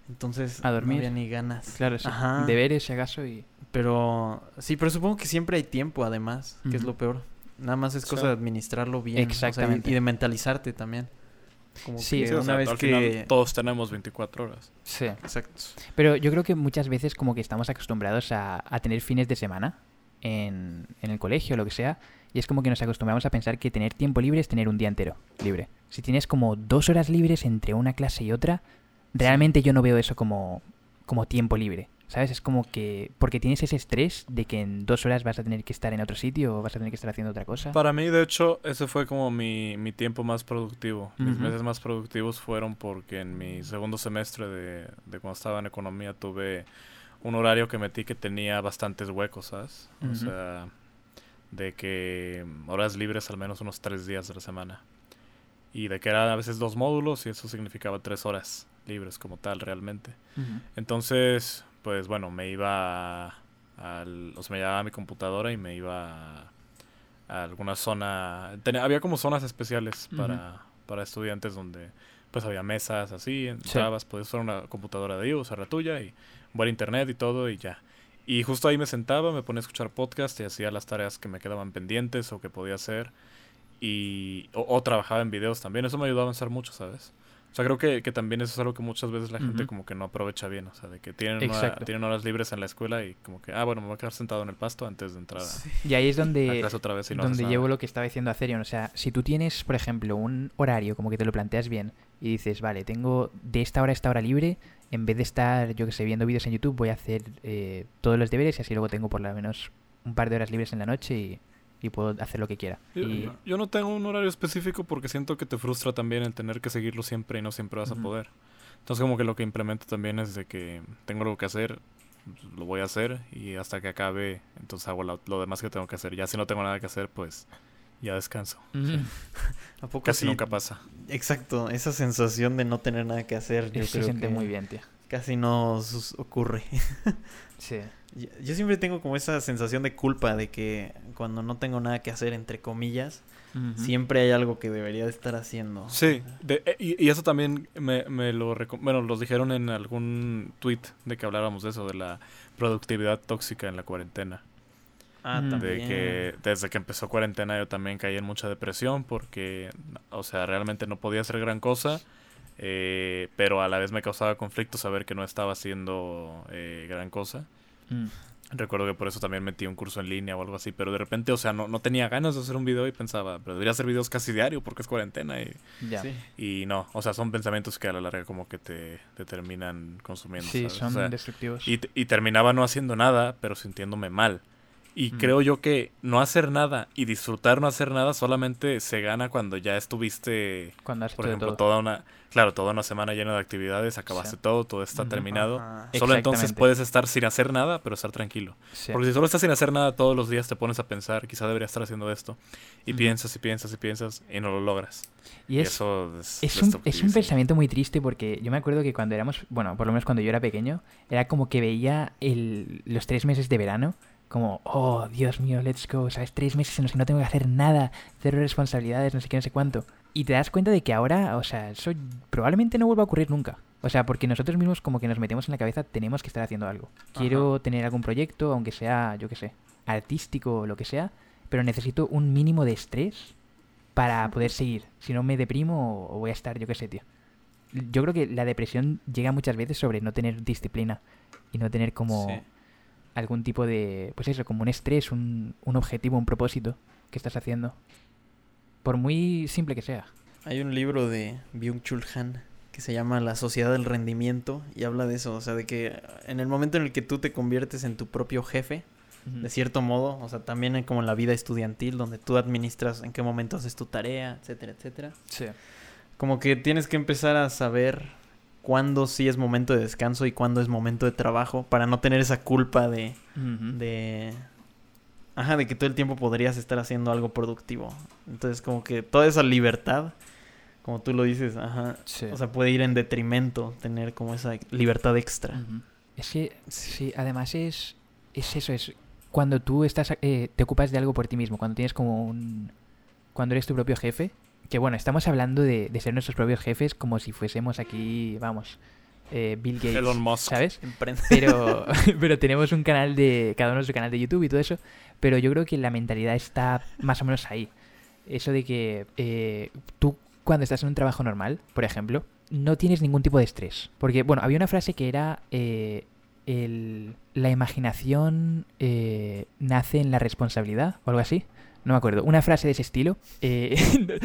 Entonces, A dormir. no había ni ganas. Claro, sí. Ajá. Deberes, si acaso, y... Pero sí, pero supongo que siempre hay tiempo además, que es lo peor. Nada más es cosa de administrarlo bien. o sea, y- Exactamente. y, de mentalizarte también. Como Sí, que Sí, o una sea, vez al que... final todos tenemos 24 horas. Sí. Exacto. Pero yo creo que muchas veces como que estamos acostumbrados a, a tener fines de semana en, en el colegio o lo que sea. Y es como que nos acostumbramos a pensar que tener tiempo libre es tener un día entero libre. Si tienes como dos horas libres entre una clase y otra, realmente yo no veo eso como, como tiempo libre. ¿Sabes? Es como que... Porque tienes ese estrés de que en dos horas vas a tener que estar en otro sitio o vas a tener que estar haciendo otra cosa. Para mí, de hecho, ese fue como mi, mi tiempo más productivo. Mis meses más productivos fueron porque en mi segundo semestre de, de cuando estaba en economía tuve un horario que metí que tenía bastantes huecos, ¿sabes? O sea, de que horas libres al menos unos tres días de la semana. Y de que eran a veces dos módulos y eso significaba tres horas libres como tal realmente. Entonces, pues bueno, me iba a, al, o sea, me llevaba a mi computadora y me iba a, a alguna zona. tenía- había como zonas especiales para, para estudiantes donde pues había mesas así, entrabas, podías usar una computadora de ellos, usar la tuya y buen internet y todo y ya. Y justo ahí me sentaba, me ponía a escuchar podcast y hacía las tareas que me quedaban pendientes o que podía hacer. Y, o, o trabajaba en videos también. Eso me ayudó a avanzar mucho, ¿sabes? O sea, creo que, que también eso es algo que muchas veces la gente como que no aprovecha bien. O sea, de que tienen, una- tienen horas libres en la escuela y como que, ah, bueno, me voy a quedar sentado en el pasto antes de entrar a, Y ahí es a donde... clase otra vez y no haces donde llevo lo que estaba diciendo Acerion. O sea, si tú tienes, por ejemplo, un horario como que te lo planteas bien y dices, vale, tengo de esta hora a esta hora libre, en vez de estar, yo que sé, viendo vídeos en YouTube, voy a hacer eh, todos los deberes y así luego tengo por lo menos un par de horas libres en la noche y, y puedo hacer lo que quiera. Yo, Y, yo no tengo un horario específico porque siento que te frustra también el tener que seguirlo siempre y no siempre vas a Ujú. poder. Entonces como que lo que implemento también es de que tengo algo que hacer, pues, lo voy a hacer y hasta que acabe, entonces hago lo, lo demás que tengo que hacer. Ya si no tengo nada que hacer, pues ya descanso. Ujú. [LAUGHS] ¿A poco Casi sí? nunca pasa. Exacto, esa sensación de no tener nada que hacer, yo Eso se creo siente que muy bien, tío. casi no ocurre. [LAUGHS] Sí. Yo, yo siempre tengo como esa sensación de culpa de que cuando no tengo nada que hacer, entre comillas, siempre hay algo que debería de estar haciendo. Sí, de- eh, y, y eso también me, me lo... Bueno, los dijeron en algún tweet de que habláramos de eso, de la productividad tóxica en la cuarentena. Ah, también. De que desde que empezó cuarentena yo también caí en mucha depresión porque, o sea, realmente no podía hacer gran cosa, eh, pero a la vez me causaba conflicto saber que no estaba haciendo eh, gran cosa. Mm. Recuerdo que por eso también metí un curso en línea o algo así, pero de repente, o sea, no, no tenía ganas de hacer un video y pensaba, pero debería hacer videos casi diario porque es cuarentena y, Ya. Sí. y no, o sea, son pensamientos que a la larga como que te, te terminan consumiendo. Sí, ¿sabes? O son sea, destructivos. y, y terminaba no haciendo nada, pero sintiéndome mal. Y Mm. creo yo que no hacer nada y disfrutar no hacer nada solamente se gana cuando ya estuviste, Cuando has por ejemplo, todo. toda una, claro, toda una semana llena de actividades, acabaste Sí. todo, todo está terminado. Ajá. Solo entonces puedes estar sin hacer nada, pero estar tranquilo. Sí. Porque si solo estás sin hacer nada todos los días, te pones a pensar, quizá debería estar haciendo esto. Y piensas y piensas y piensas y no lo logras. Y es, eso es, es, un, es un pensamiento muy triste porque yo me acuerdo que cuando éramos, bueno, por lo menos cuando yo era pequeño, era como que veía el, los tres meses de verano como, oh, Dios mío, let's go, ¿sabes? Tres meses en los que no tengo que hacer nada, cero responsabilidades, no sé qué, no sé cuánto. Y te das cuenta de que ahora, o sea, eso probablemente no vuelva a ocurrir nunca. O sea, porque nosotros mismos como que nos metemos en la cabeza, tenemos que estar haciendo algo. Quiero tener algún proyecto, aunque sea, yo qué sé, artístico o lo que sea, pero necesito un mínimo de estrés para poder seguir. Si no me deprimo o voy a estar, yo qué sé, tío. Yo creo que la depresión llega muchas veces sobre no tener disciplina y no tener como Sí. Algún tipo de, pues eso, como un estrés, un, un objetivo, un propósito que estás haciendo. Por muy simple que sea. Hay un libro de Byung-Chul Han que se llama La Sociedad del Rendimiento y habla de eso, o sea, de que en el momento en el que tú te conviertes en tu propio jefe, de cierto modo, o sea, también en como en la vida estudiantil, donde tú administras en qué momento haces tu tarea, etcétera, etcétera. Sí. Como que tienes que empezar a saber cuándo sí es momento de descanso y cuándo es momento de trabajo para no tener esa culpa de de ajá, de que todo el tiempo podrías estar haciendo algo productivo. Entonces, como que toda esa libertad, como tú lo dices, ajá, Sí. o sea, puede ir en detrimento tener como esa libertad extra. Es que, sí, además es, es eso, es cuando tú estás, eh, te ocupas de algo por ti mismo, cuando tienes como un... Cuando eres tu propio jefe, que bueno, estamos hablando de, de ser nuestros propios jefes como si fuésemos aquí, vamos, eh, Bill Gates, Elon Musk. ¿sabes? Pero, [LAUGHS] [LAUGHS] pero tenemos un canal de, cada uno su canal de YouTube y todo eso, pero yo creo que la mentalidad está más o menos ahí. Eso de que eh, tú cuando estás en un trabajo normal, por ejemplo, no tienes ningún tipo de estrés. Porque, bueno, había una frase que era eh, el, la imaginación eh, nace en la responsabilidad o algo así. No me acuerdo. Una frase de ese estilo. Eh,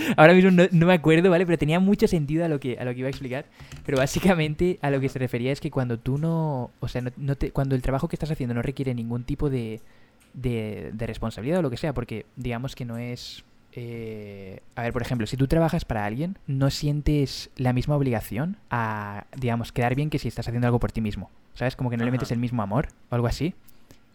[LAUGHS] ahora mismo no, no me acuerdo, ¿vale? Pero tenía mucho sentido a lo, que, a lo que iba a explicar. Pero básicamente a lo que se refería es que cuando tú no... O sea, no, no te, cuando el trabajo que estás haciendo no requiere ningún tipo de, de, de responsabilidad o lo que sea, porque digamos que no es... eh, a ver, por ejemplo, si tú trabajas para alguien, no sientes la misma obligación a, digamos, quedar bien que si estás haciendo algo por ti mismo. ¿Sabes? Como que no le metes el mismo amor o algo así.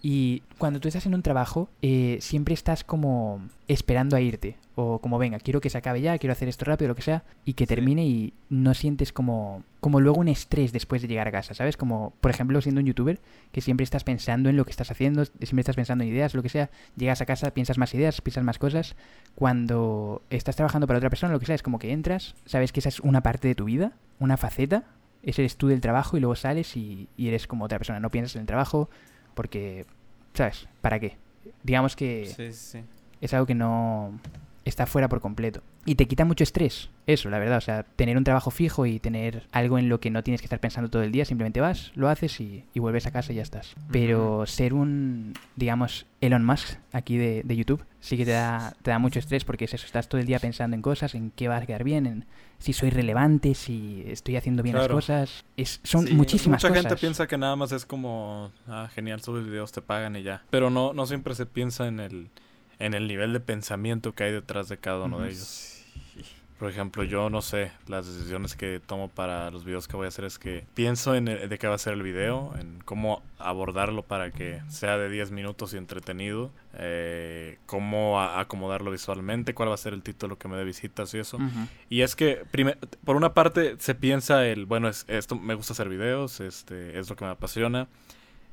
Y cuando tú estás en un trabajo, eh, siempre estás como esperando a irte. O como, venga, quiero que se acabe ya, quiero hacer esto rápido, lo que sea, y que Sí. termine y no sientes como, como luego un estrés después de llegar a casa, ¿sabes? Como, por ejemplo, siendo un youtuber, que siempre estás pensando en lo que estás haciendo, siempre estás pensando en ideas, lo que sea, llegas a casa, piensas más ideas, piensas más cosas. Cuando estás trabajando para otra persona, lo que sea, es como que entras, sabes que esa es una parte de tu vida, una faceta, ese eres tú del trabajo y luego sales y, y eres como otra persona. No piensas en el trabajo porque, ¿sabes? ¿Para qué? Digamos que Sí, sí. es algo que no está fuera por completo. Y te quita mucho estrés, eso, la verdad. O sea, tener un trabajo fijo y tener algo en lo que no tienes que estar pensando todo el día, simplemente vas, lo haces y, y vuelves a casa y ya estás. Pero ser un, digamos, Elon Musk aquí de, de YouTube, sí que te da, te da mucho estrés porque es eso, estás todo el día pensando en cosas, en qué va a quedar bien, en si soy relevante, si estoy haciendo bien Claro. las cosas. Es, son Sí, muchísimas Mucha cosas. gente piensa que nada más es como, ah, genial, subes videos, te pagan y ya. Pero no, no siempre se piensa en el, en el nivel de pensamiento que hay detrás de cada uno de ellos. Por ejemplo, yo no sé, las decisiones que tomo para los videos que voy a hacer es que pienso en el- de qué va a ser el video, en cómo abordarlo para que sea de 10 minutos y entretenido, eh, cómo a- acomodarlo visualmente, cuál va a ser el título que me dé visitas y eso. Y es que, prime- por una parte, se piensa el, bueno, es, esto me gusta hacer videos, este, es lo que me apasiona,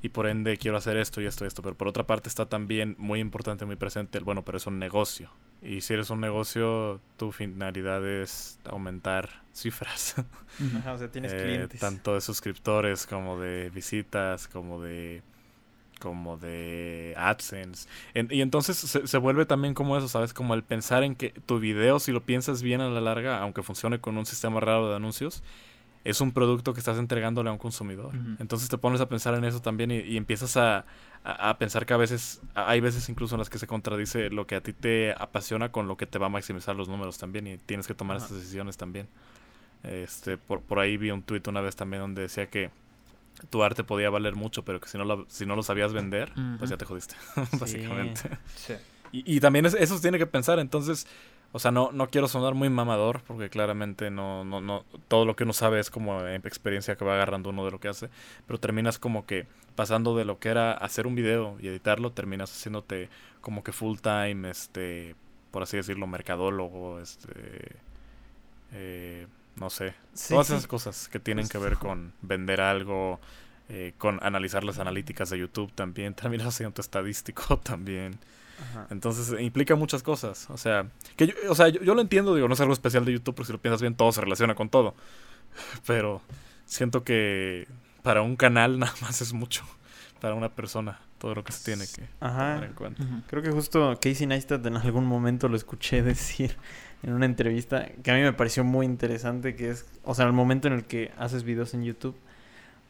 y por ende quiero hacer esto y esto y esto. Pero por otra parte está también muy importante, muy presente el, bueno, pero es un negocio. Y si eres un negocio, tu finalidad es aumentar [LAUGHS] cifras. Ajá, o sea, tienes Eh, clientes. tanto de suscriptores como de visitas, como de como de AdSense. En- y entonces se, se vuelve también como eso, ¿sabes? Como el pensar en que tu video, si lo piensas bien a la larga, aunque funcione con un sistema raro de anuncios, es un producto que estás entregándole a un consumidor. Entonces te pones a pensar en eso también y, y empiezas a, a- a pensar que a veces, hay veces incluso en las que se contradice lo que a ti te apasiona con lo que te va a maximizar los números también y tienes que tomar esas decisiones también. Este, por, por ahí vi un tuit una vez también donde decía que tu arte podía valer mucho, pero que si no lo, si no lo sabías vender, pues ya te jodiste, [LAUGHS] básicamente. Sí. Y, y también es- eso se tiene que pensar, entonces, o sea, no, no quiero sonar muy mamador, porque claramente no, no, no, todo lo que uno sabe es como experiencia que va agarrando uno de lo que hace, pero terminas como que pasando de lo que era hacer un video y editarlo, terminas haciéndote como que full time, este, por así decirlo, mercadólogo, este, eh, no sé, Sí, todas sí. esas cosas que tienen que ver con vender algo, eh, con analizar las analíticas de YouTube también, [LAUGHS] terminas siendo estadístico [LAUGHS] también. Ajá. Entonces eh, implica muchas cosas. O sea, que yo, o sea, yo, yo lo entiendo, digo, no es algo especial de YouTube, porque si lo piensas bien, todo se relaciona con todo. [LAUGHS] Pero siento que para un canal [LAUGHS] nada más es mucho. Para una persona, todo lo que se tiene que Ajá. tomar en cuenta. Creo que justo Casey Neistat en algún momento lo escuché [LAUGHS] decir en una entrevista que a mí me pareció muy interesante, que es, o sea, el momento en el que haces videos en YouTube,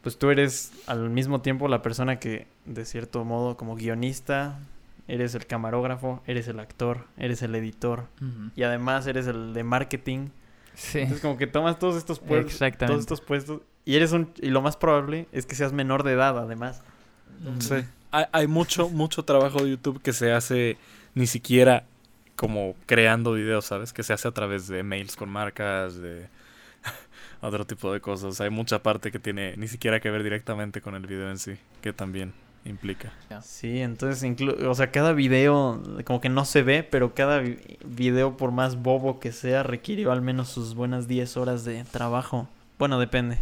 pues tú eres al mismo tiempo la persona que, de cierto modo, como guionista, eres el camarógrafo, eres el actor, eres el editor y además eres el de marketing. Sí. Entonces como que tomas todos estos puestos, Exactamente. todos estos puestos y eres un y lo más probable es que seas menor de edad, además. Sí. Hay, hay mucho, mucho trabajo de YouTube que se hace ni siquiera como creando videos, ¿sabes? Que se hace a través de mails con marcas, de [LAUGHS] otro tipo de cosas. Hay mucha parte que tiene ni siquiera que ver directamente con el video en sí, que también implica. Sí, entonces, inclu- o sea, cada video como que no se ve, pero cada vi- video, por más bobo que sea, requirió al menos sus buenas 10 horas de trabajo. Bueno, depende.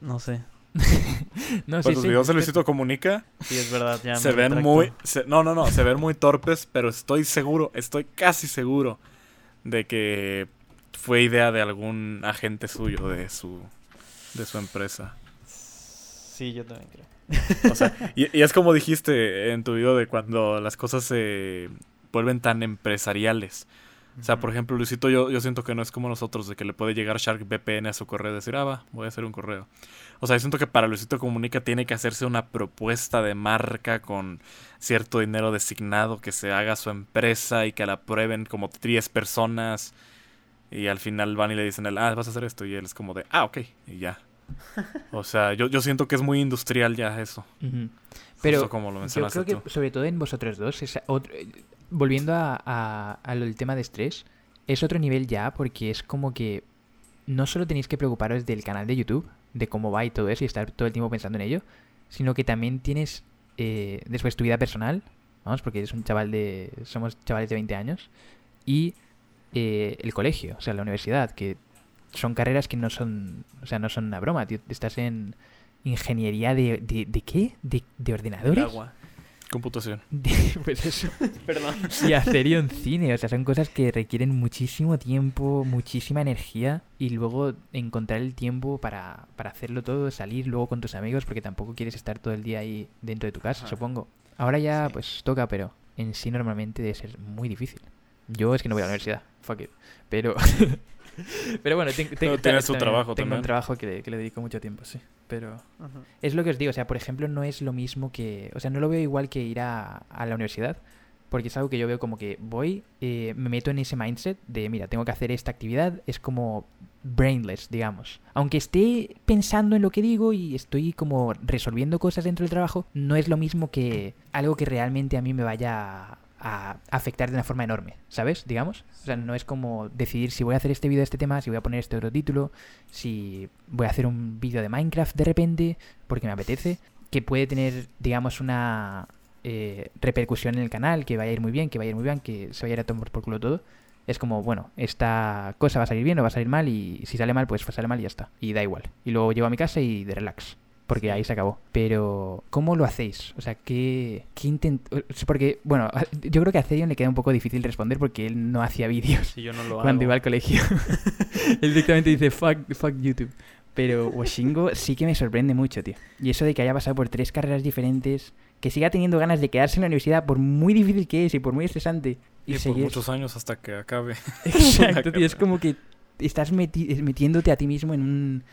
No sé. [LAUGHS] No, sí, Pues los sí. videos de Luisito Comunica Sí, es verdad, ya. se ven retracto. muy... se- no, no, no, se ven muy torpes, pero estoy seguro, estoy casi seguro de que fue idea de algún agente suyo de su, de su empresa. Sí, yo también creo. O sea, y, y es como dijiste en tu video de cuando las cosas se vuelven tan empresariales. O sea, por ejemplo, Luisito, yo, yo siento que no es como nosotros, de que le puede llegar Shark VPN a su correo y decir, ah, va, voy a hacer un correo. O sea, yo siento que para Luisito Comunica tiene que hacerse una propuesta de marca con cierto dinero designado, que se haga su empresa y que la aprueben como 10 personas. Y al final van y le dicen, ah, vas a hacer esto. Y él es como de, ah, ok, y ya. O sea, yo, yo siento que es muy industrial ya eso. Ujú. Pero Justo como lo yo creo que, tú. sobre todo en vosotros dos, es otro- volviendo a, a, a lo del tema de estrés, es otro nivel ya porque es como que no solo tenéis que preocuparos del canal de YouTube, de cómo va y todo eso y estar todo el tiempo pensando en ello, sino que también tienes eh, después tu vida personal, vamos, porque eres un chaval de... somos chavales de 20 años, y eh, el colegio, o sea, la universidad, que son carreras que no son, o sea, no son una broma, tío. Estás en ingeniería de, de, ¿de qué? ¿De, de ordenadores? Agua. Computación. [LAUGHS] De- pues eso. [LAUGHS] Perdón. Y hacer un cine, o sea, son cosas que requieren muchísimo tiempo, muchísima energía y luego encontrar el tiempo para, para hacerlo todo, salir luego con tus amigos porque tampoco quieres estar todo el día ahí dentro de tu casa, Ajá. supongo. Ahora ya Sí. pues toca, pero en sí normalmente debe ser muy difícil. Yo es que no voy a la universidad, fuck it. Pero, [LAUGHS] pero bueno, ten- ten- trabajo tengo también. un trabajo que le, que le dedico mucho tiempo, sí. Pero es lo que os digo, o sea, por ejemplo, no es lo mismo que. O sea, no lo veo igual que ir a, a la universidad, porque es algo que yo veo como que voy, eh, me meto en ese mindset de, mira, tengo que hacer esta actividad, es como brainless, digamos. Aunque esté pensando en lo que digo y estoy como resolviendo cosas dentro del trabajo, no es lo mismo que algo que realmente a mí me vaya a afectar de una forma enorme, ¿sabes? Digamos. O sea, no es como decidir si voy a hacer este vídeo de este tema, si voy a poner este otro título, si voy a hacer un vídeo de Minecraft de repente, porque me apetece, que puede tener, digamos, una eh, repercusión en el canal, que vaya a ir muy bien, que vaya a ir muy bien, que se vaya a ir a tomar por culo todo. Es como, bueno, esta cosa va a salir bien o va a salir mal y si sale mal, pues sale mal y ya está. Y da igual. Y luego llevo a mi casa y de relax porque ahí se acabó. Pero, ¿cómo lo hacéis? O sea, ¿qué, qué intent... Porque, bueno, [LAUGHS] yo creo que a Cerion le queda un poco difícil responder porque él no hacía vídeos Si yo no lo [LAUGHS] cuando hago. iba al colegio. [LAUGHS] él directamente dice, fuck, fuck YouTube. Pero Washingo sí que me sorprende mucho, tío. Y eso de que haya pasado por tres carreras diferentes, que siga teniendo ganas de quedarse en la universidad, por muy difícil que es y por muy estresante. Y, por seguir- muchos años hasta que acabe. Exacto, tío. Es como que estás meti- metiéndote a ti mismo en un,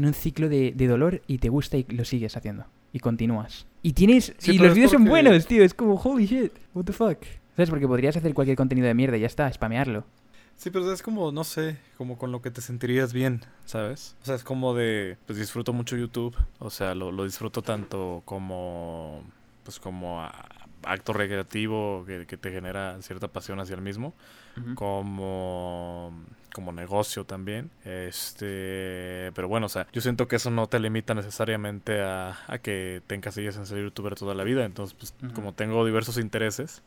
en un ciclo de, de dolor y te gusta y lo sigues haciendo. Y continúas. Y tienes. Sí, y los vídeos son buenos, tío. Es como, holy shit, what the fuck. ¿Sabes? Porque podrías hacer cualquier contenido de mierda y ya está, spamearlo. Sí, pero es como, no sé, como con lo que te sentirías bien, ¿sabes? O sea, es como de, pues disfruto mucho YouTube, o sea, lo, lo disfruto tanto como, pues como a- acto recreativo que, que te genera cierta pasión hacia el mismo, como, como negocio también. Este, pero bueno, o sea, yo siento que eso no te limita necesariamente a, a que te encasilles en ser youtuber toda la vida. Entonces, pues, como tengo diversos intereses,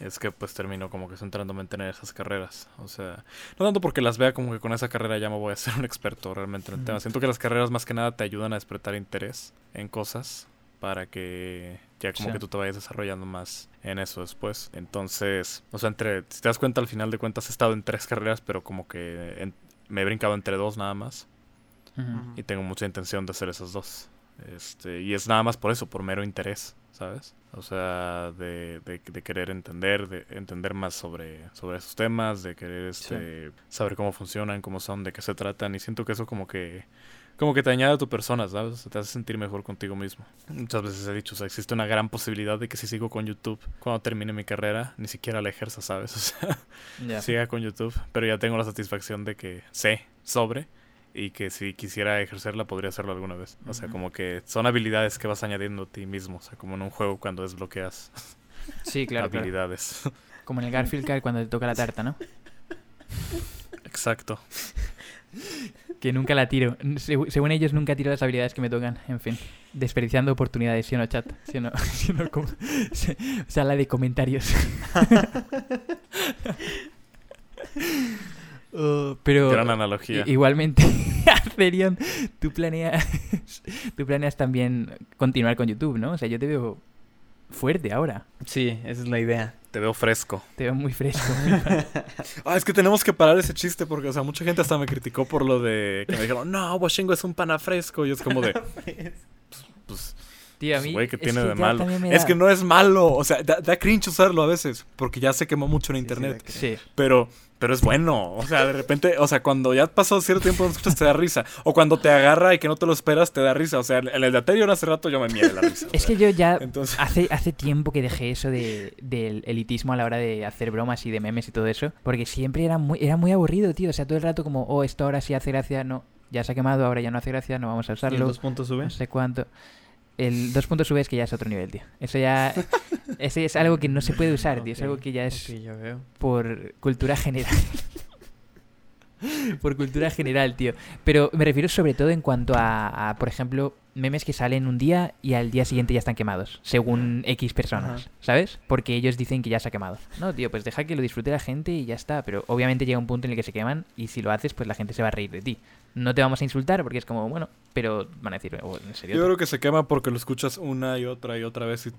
es que pues termino como que centrándome en tener esas carreras. O sea, no tanto porque las vea como que con esa carrera ya me voy a ser un experto realmente en el tema. Siento que las carreras más que nada te ayudan a despertar interés en cosas para que ya como Sí. que tú te vayas desarrollando más en eso después. Entonces, o sea, entre, si te das cuenta, al final de cuentas he estado en tres carreras, pero como que en- me he brincado entre dos nada más y tengo mucha intención de hacer esas dos. Este, y es nada más por eso, por mero interés, ¿sabes? O sea, de, de, de querer entender, de entender más sobre, sobre esos temas, de querer este, saber cómo funcionan, cómo son, de qué se tratan. Y siento que eso como que como que te añade a tu persona, ¿sabes? Te hace sentir mejor contigo mismo. Muchas veces he dicho, o sea, existe una gran posibilidad de que si sigo con YouTube cuando termine mi carrera, ni siquiera la ejerza, ¿sabes? [LAUGHS] O sea, siga con YouTube, pero ya tengo la satisfacción de que sé sobre y que si quisiera ejercerla podría hacerlo alguna vez. O sea, como que son habilidades que vas añadiendo a ti mismo, o sea, como en un juego cuando desbloqueas Sí, [LAUGHS] claro, claro. habilidades. Como en el Garfield cuando te toca la tarta, ¿no? Exacto. Que nunca la tiro. Según ellos, nunca tiro las habilidades que me tocan. En fin, desperdiciando oportunidades, ¿sí o no, chat? ¿Sí o no? ¿Sí o no? Como- sí, Sala de comentarios. [LAUGHS] Oh, pero Gran analogía. igualmente, [LAUGHS] Acerion, tú planeas, tú planeas también continuar con YouTube, ¿no? O sea, yo te veo fuerte ahora. Sí, esa es la idea. Te veo fresco. Te veo muy fresco. [LAUGHS] Ah, es que tenemos que parar ese chiste porque, o sea, mucha gente hasta me criticó por lo de que me dijeron, no, Washingo es un pana fresco. Y es como de, [LAUGHS] pues, Tío, a mí. güey, ¿qué es tiene que de malo? Es que no es malo. O sea, da, da cringe usarlo a veces porque ya se quemó mucho en internet. Sí. Pero, pero es bueno. O sea, de repente, o sea, cuando ya pasó cierto tiempo no escuchas, te da risa. O cuando te agarra y que no te lo esperas, te da risa. O sea, en el de anterior hace rato yo me de la risa. Es que yo ya Entonces, hace, hace tiempo que dejé eso de, del elitismo a la hora de hacer bromas y de memes y todo eso. Porque siempre era muy, era muy aburrido, tío. O sea, todo el rato como, oh, esto ahora sí hace gracia. No, ya se ha quemado, ahora ya no hace gracia, no vamos a ¿Y usarlo. dos puntos sube? No sé cuánto. El dos puntos sube es que ya es otro nivel, tío. Eso ya. [LAUGHS] Ese es algo que no se puede usar, tío. Es algo que ya es ok, ya veo. por cultura general. [LAUGHS] por cultura general, tío. Pero me refiero sobre todo en cuanto a, a, por ejemplo, memes que salen un día y al día siguiente ya están quemados, según X personas, Ajá. ¿sabes? Porque ellos dicen que ya se ha quemado. No, tío, pues deja que lo disfrute la gente y ya está. Pero obviamente llega un punto en el que se queman y si lo haces, pues la gente se va a reír de ti. No te vamos a insultar porque es como, bueno, pero van a decir, oh, ¿en serio? yo creo que se quema porque lo escuchas una y otra y otra vez y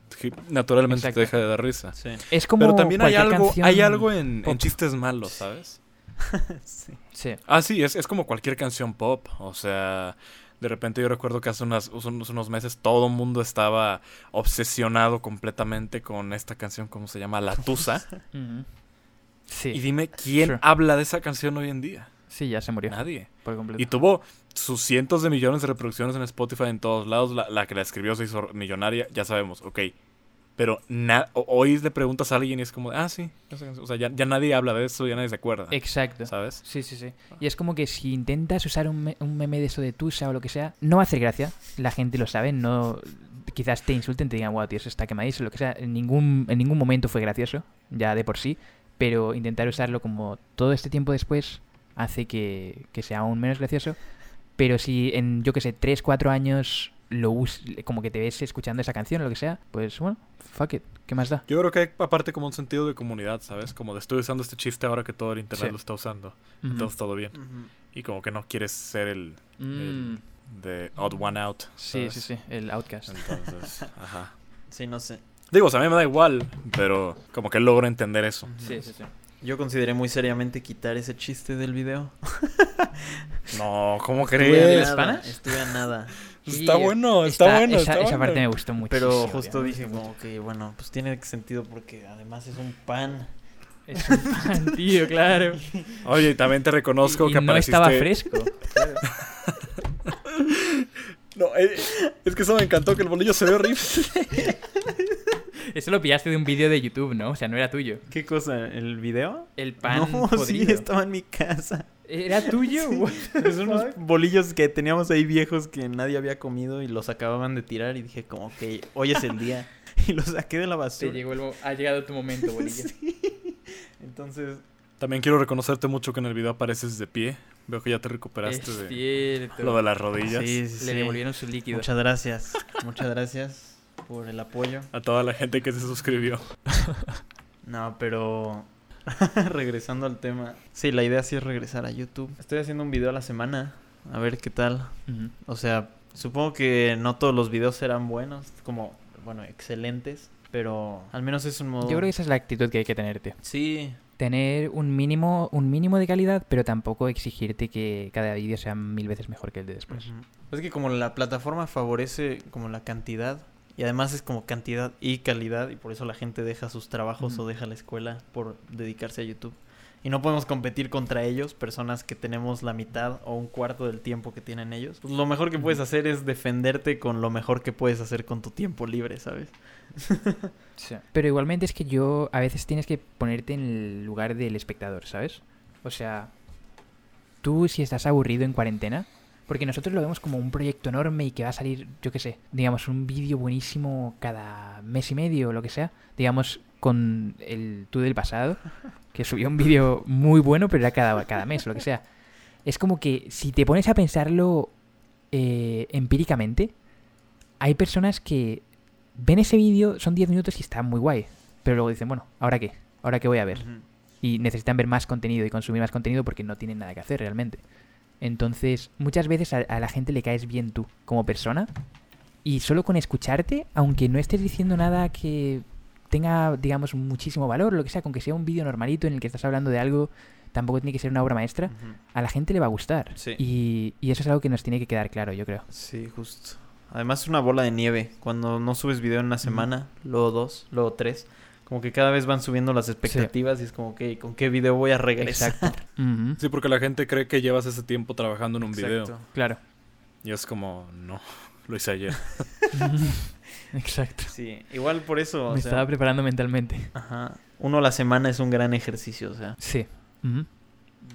naturalmente Exacto. te deja de dar risa. Sí. Es como Pero también hay algo, canción hay algo en, chistes malos, ¿sabes? [LAUGHS] sí. Sí. Ah, sí, es, es como cualquier canción pop. O sea, de repente yo recuerdo que hace unas, unos, unos meses todo el mundo estaba obsesionado completamente con esta canción, ¿cómo se llama? La Tusa. [LAUGHS] Sí. Y dime, ¿quién Sure. habla de esa canción hoy en día? Sí, ya se murió. Nadie. Por completo. Y tuvo sus cientos de millones de reproducciones en Spotify en todos lados. La, la que la escribió se hizo millonaria, ya sabemos, ok. Pero hoy le preguntas a alguien y es como, ah, sí. esa canción". O sea, ya, ya nadie habla de eso, ya nadie se acuerda. Exacto. ¿Sabes? Sí, sí, sí. Y es como que si intentas usar un, me- un meme de eso de Tusa o lo que sea, no va a hacer gracia. La gente lo sabe, no... Quizás te insulten, te digan, wow, tío, eso está quemadísimo, lo que sea. En ningún, en ningún momento fue gracioso, ya de por sí. Pero intentar usarlo como todo este tiempo después hace que, que sea aún menos gracioso. Pero si en, yo que sé, 3, 4 años lo us como que te ves escuchando esa canción o lo que sea, pues bueno, fuck it, ¿qué más da? Yo creo que hay aparte como un sentido de comunidad, ¿sabes? Como de estoy usando este chiste ahora que todo el internet Sí. lo está usando. Entonces todo bien. Y como que no quieres ser el, Mm, de odd one out. sí, ¿sabes? sí, sí, el Outcast. Entonces, [LAUGHS] ajá. Sí, no sé. Digo, o sea, a mí me da igual, pero como que logro entender eso. Sí, sí, sí. Yo consideré muy seriamente quitar ese chiste del video. [LAUGHS] No, ¿cómo crees? Estuve a nada. [LAUGHS] Está Y, bueno, está, bueno, esa, está esa bueno. parte me gustó mucho. Pero justo dije como que, bueno, pues tiene sentido porque además es un pan. Es un pan, [LAUGHS] tío, claro. Oye, y también te reconozco Y que no apareciste... estaba fresco. No, eh, es que eso me encantó, que el bolillo se ve horrible. Eso lo pillaste de un vídeo de YouTube, ¿no? O sea, no era tuyo. ¿Qué cosa? ¿El video? El pan no, podrido. sí, estaba en mi casa. ¿Era tuyo? The Son unos bolillos que teníamos ahí viejos que nadie había comido y los acababan de tirar y dije como que hoy es el día. [LAUGHS] Y los saqué de la Te basura. llegó el ha llegado tu momento, [LAUGHS] bolillo. Entonces, También quiero reconocerte mucho que en el video apareces de pie. Veo que ya te Es recuperaste de cierto. lo de las rodillas. sí, sí, Le sí. devolvieron su líquido. Muchas gracias. Muchas gracias por el apoyo. A toda la gente que se suscribió. [LAUGHS] No, pero [LAUGHS] regresando al tema. Sí, la idea sí es regresar a YouTube. Estoy haciendo un video a la semana. A ver qué tal. O sea, supongo que no todos los videos serán buenos, como, bueno, excelentes. Pero al menos es un modo... Yo creo que esa es la actitud que hay que tenerte. Sí, Tener un mínimo, un mínimo de calidad, pero tampoco exigirte que cada vídeo sea mil veces mejor que el de después. Ujú. Es que como la plataforma favorece como la cantidad y además es como cantidad y calidad y por eso la gente deja sus trabajos o deja la escuela por dedicarse a YouTube. Y no podemos competir contra ellos, personas que tenemos la mitad o un cuarto del tiempo que tienen ellos. Pues lo mejor que puedes hacer es defenderte con lo mejor que puedes hacer con tu tiempo libre, ¿sabes? [LAUGHS] Pero igualmente es que yo a veces tienes que ponerte en el lugar del espectador, ¿sabes? O sea, tú si estás aburrido en cuarentena, porque nosotros lo vemos como un proyecto enorme y que va a salir, yo qué sé, digamos, un vídeo buenísimo cada mes y medio o lo que sea, digamos, con el tú del pasado, [LAUGHS] que subió un vídeo muy bueno, pero era cada, cada mes o lo que sea. Es como que si te pones a pensarlo eh, empíricamente, hay personas que ven ese vídeo, son 10 minutos y está muy guay. Pero luego dicen, bueno, ¿ahora qué? ¿Ahora qué voy a ver? Y necesitan ver más contenido y consumir más contenido porque no tienen nada que hacer realmente. Entonces, muchas veces a, a la gente le caes bien tú como persona. Y solo con escucharte, aunque no estés diciendo nada que tenga, digamos, muchísimo valor, lo que sea, con que sea un vídeo normalito en el que estás hablando de algo, tampoco tiene que ser una obra maestra, a la gente le va a gustar. Sí. Y, y eso es algo que nos tiene que quedar claro, yo creo. Sí, justo. Además es una bola de nieve. Cuando no subes video en una semana, luego dos, luego tres, como que cada vez van subiendo las expectativas y es como que con qué video voy a regresar. Exacto. [LAUGHS] Sí, porque la gente cree que llevas ese tiempo trabajando en un video. Exacto. Claro. Y es como, no, lo hice ayer. [LAUGHS] [LAUGHS] Exacto. Sí, igual por eso, o Me sea, estaba preparando mentalmente. ajá, uno a la semana es un gran ejercicio, o sea. Sí.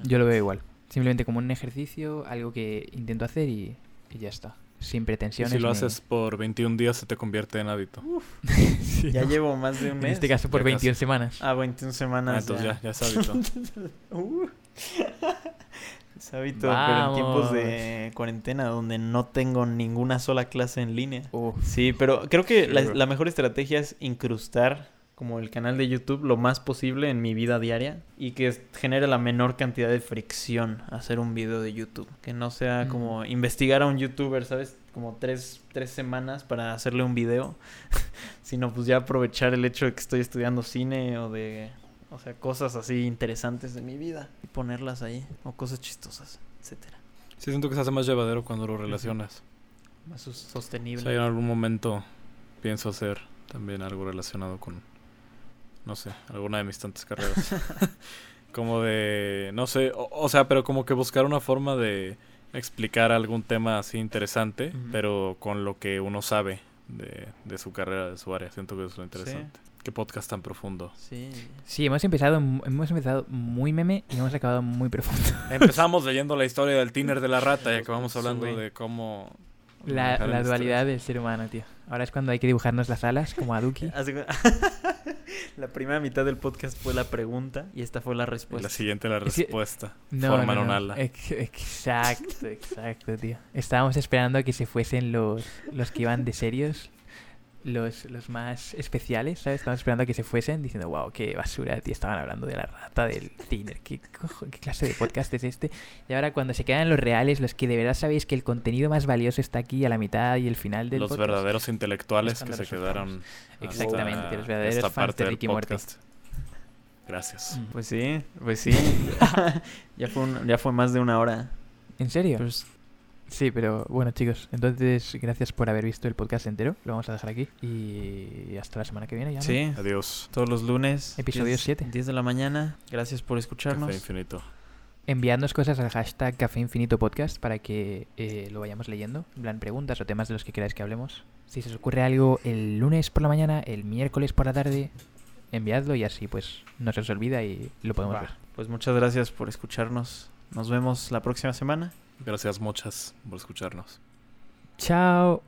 Yo lo veo igual. Simplemente como un ejercicio, algo que intento hacer y, y ya está. Sin Y pretensiones. si lo ni- haces por 21 días se te convierte en hábito. [LAUGHS] Sí, Ya ¿no? llevo más de un En mes. este caso por Ya 21 casi. semanas. Ah, 21 Ah, semanas. entonces ya, ya es hábito. [LAUGHS] Uh. [LAUGHS] Es hábito, pero en tiempos de cuarentena donde no tengo ninguna sola clase en línea. Uf. Sí, pero creo que Sí, la mejor estrategia es incrustar como el canal de YouTube lo más posible en mi vida diaria y que genere la menor cantidad de fricción hacer un video de YouTube. Que no sea Mm. como investigar a un youtuber, ¿sabes? Como tres, tres semanas para hacerle un video, [LAUGHS] sino pues ya aprovechar el hecho de que estoy estudiando cine o de, o sea, cosas así interesantes de mi vida y ponerlas ahí, o cosas chistosas, etcétera. Sí, siento que se hace más llevadero cuando lo relacionas. Más sos- O sostenible. sea, yo en algún momento pienso hacer también algo relacionado con, no sé, alguna de mis tantas carreras. [LAUGHS] como de, no sé, o, o sea, pero como que buscar una forma de explicar algún tema así interesante, pero con lo que uno sabe de, de su carrera, de su área. Siento que es lo interesante. Qué podcast tan profundo. Sí. Sí, hemos empezado, hemos empezado muy meme y hemos acabado muy profundo. [LAUGHS] Empezamos leyendo la historia del tiner de la rata y acabamos hablando de cómo... La, estrés. dualidad del ser humano, tío. Ahora es cuando hay que dibujarnos las alas, como a Duki. [LAUGHS] [LAUGHS] La primera mitad del podcast fue la pregunta y esta fue la Y respuesta. la siguiente la respuesta. No, Forman no, un no. ala. Ex- Exacto, [LAUGHS] exacto, tío. Estábamos esperando a que se fuesen los, los que iban de serios, los, los más especiales, ¿sabes? Estábamos esperando a que se fuesen diciendo, wow, qué basura, tío. Estaban hablando de la rata, del tiner. ¿Qué, cojo- ¿Qué clase de podcast es este? Y ahora cuando se quedan los reales, los que de verdad sabéis que el contenido más valioso está aquí a la mitad y el final del Los podcast. verdaderos intelectuales Es que se los quedaron... Exactamente, hasta los verdaderos esta fans parte de Ricky Morty. Gracias. Pues sí, pues sí. [LAUGHS] [LAUGHS] ya, fue un- ya fue más de una hora. ¿En serio? Pues, Sí, pero bueno, chicos, entonces gracias por haber visto el podcast entero. Lo vamos a dejar aquí. Y hasta la semana que viene ya. ¿no? sí, Adiós. todos los lunes. Episodio 10 siete. 10 de la mañana. Gracias por escucharnos. Café infinito. Enviadnos cosas al hashtag Café Infinito Podcast para que eh, lo vayamos leyendo. En plan, preguntas o temas de los que queráis que hablemos. Si se os ocurre algo el lunes por la mañana, el miércoles por la tarde, enviadlo y así pues no se os olvida y lo podemos Va. ver. Pues muchas gracias por escucharnos. Nos vemos la próxima semana. Gracias muchas por escucharnos. Chao.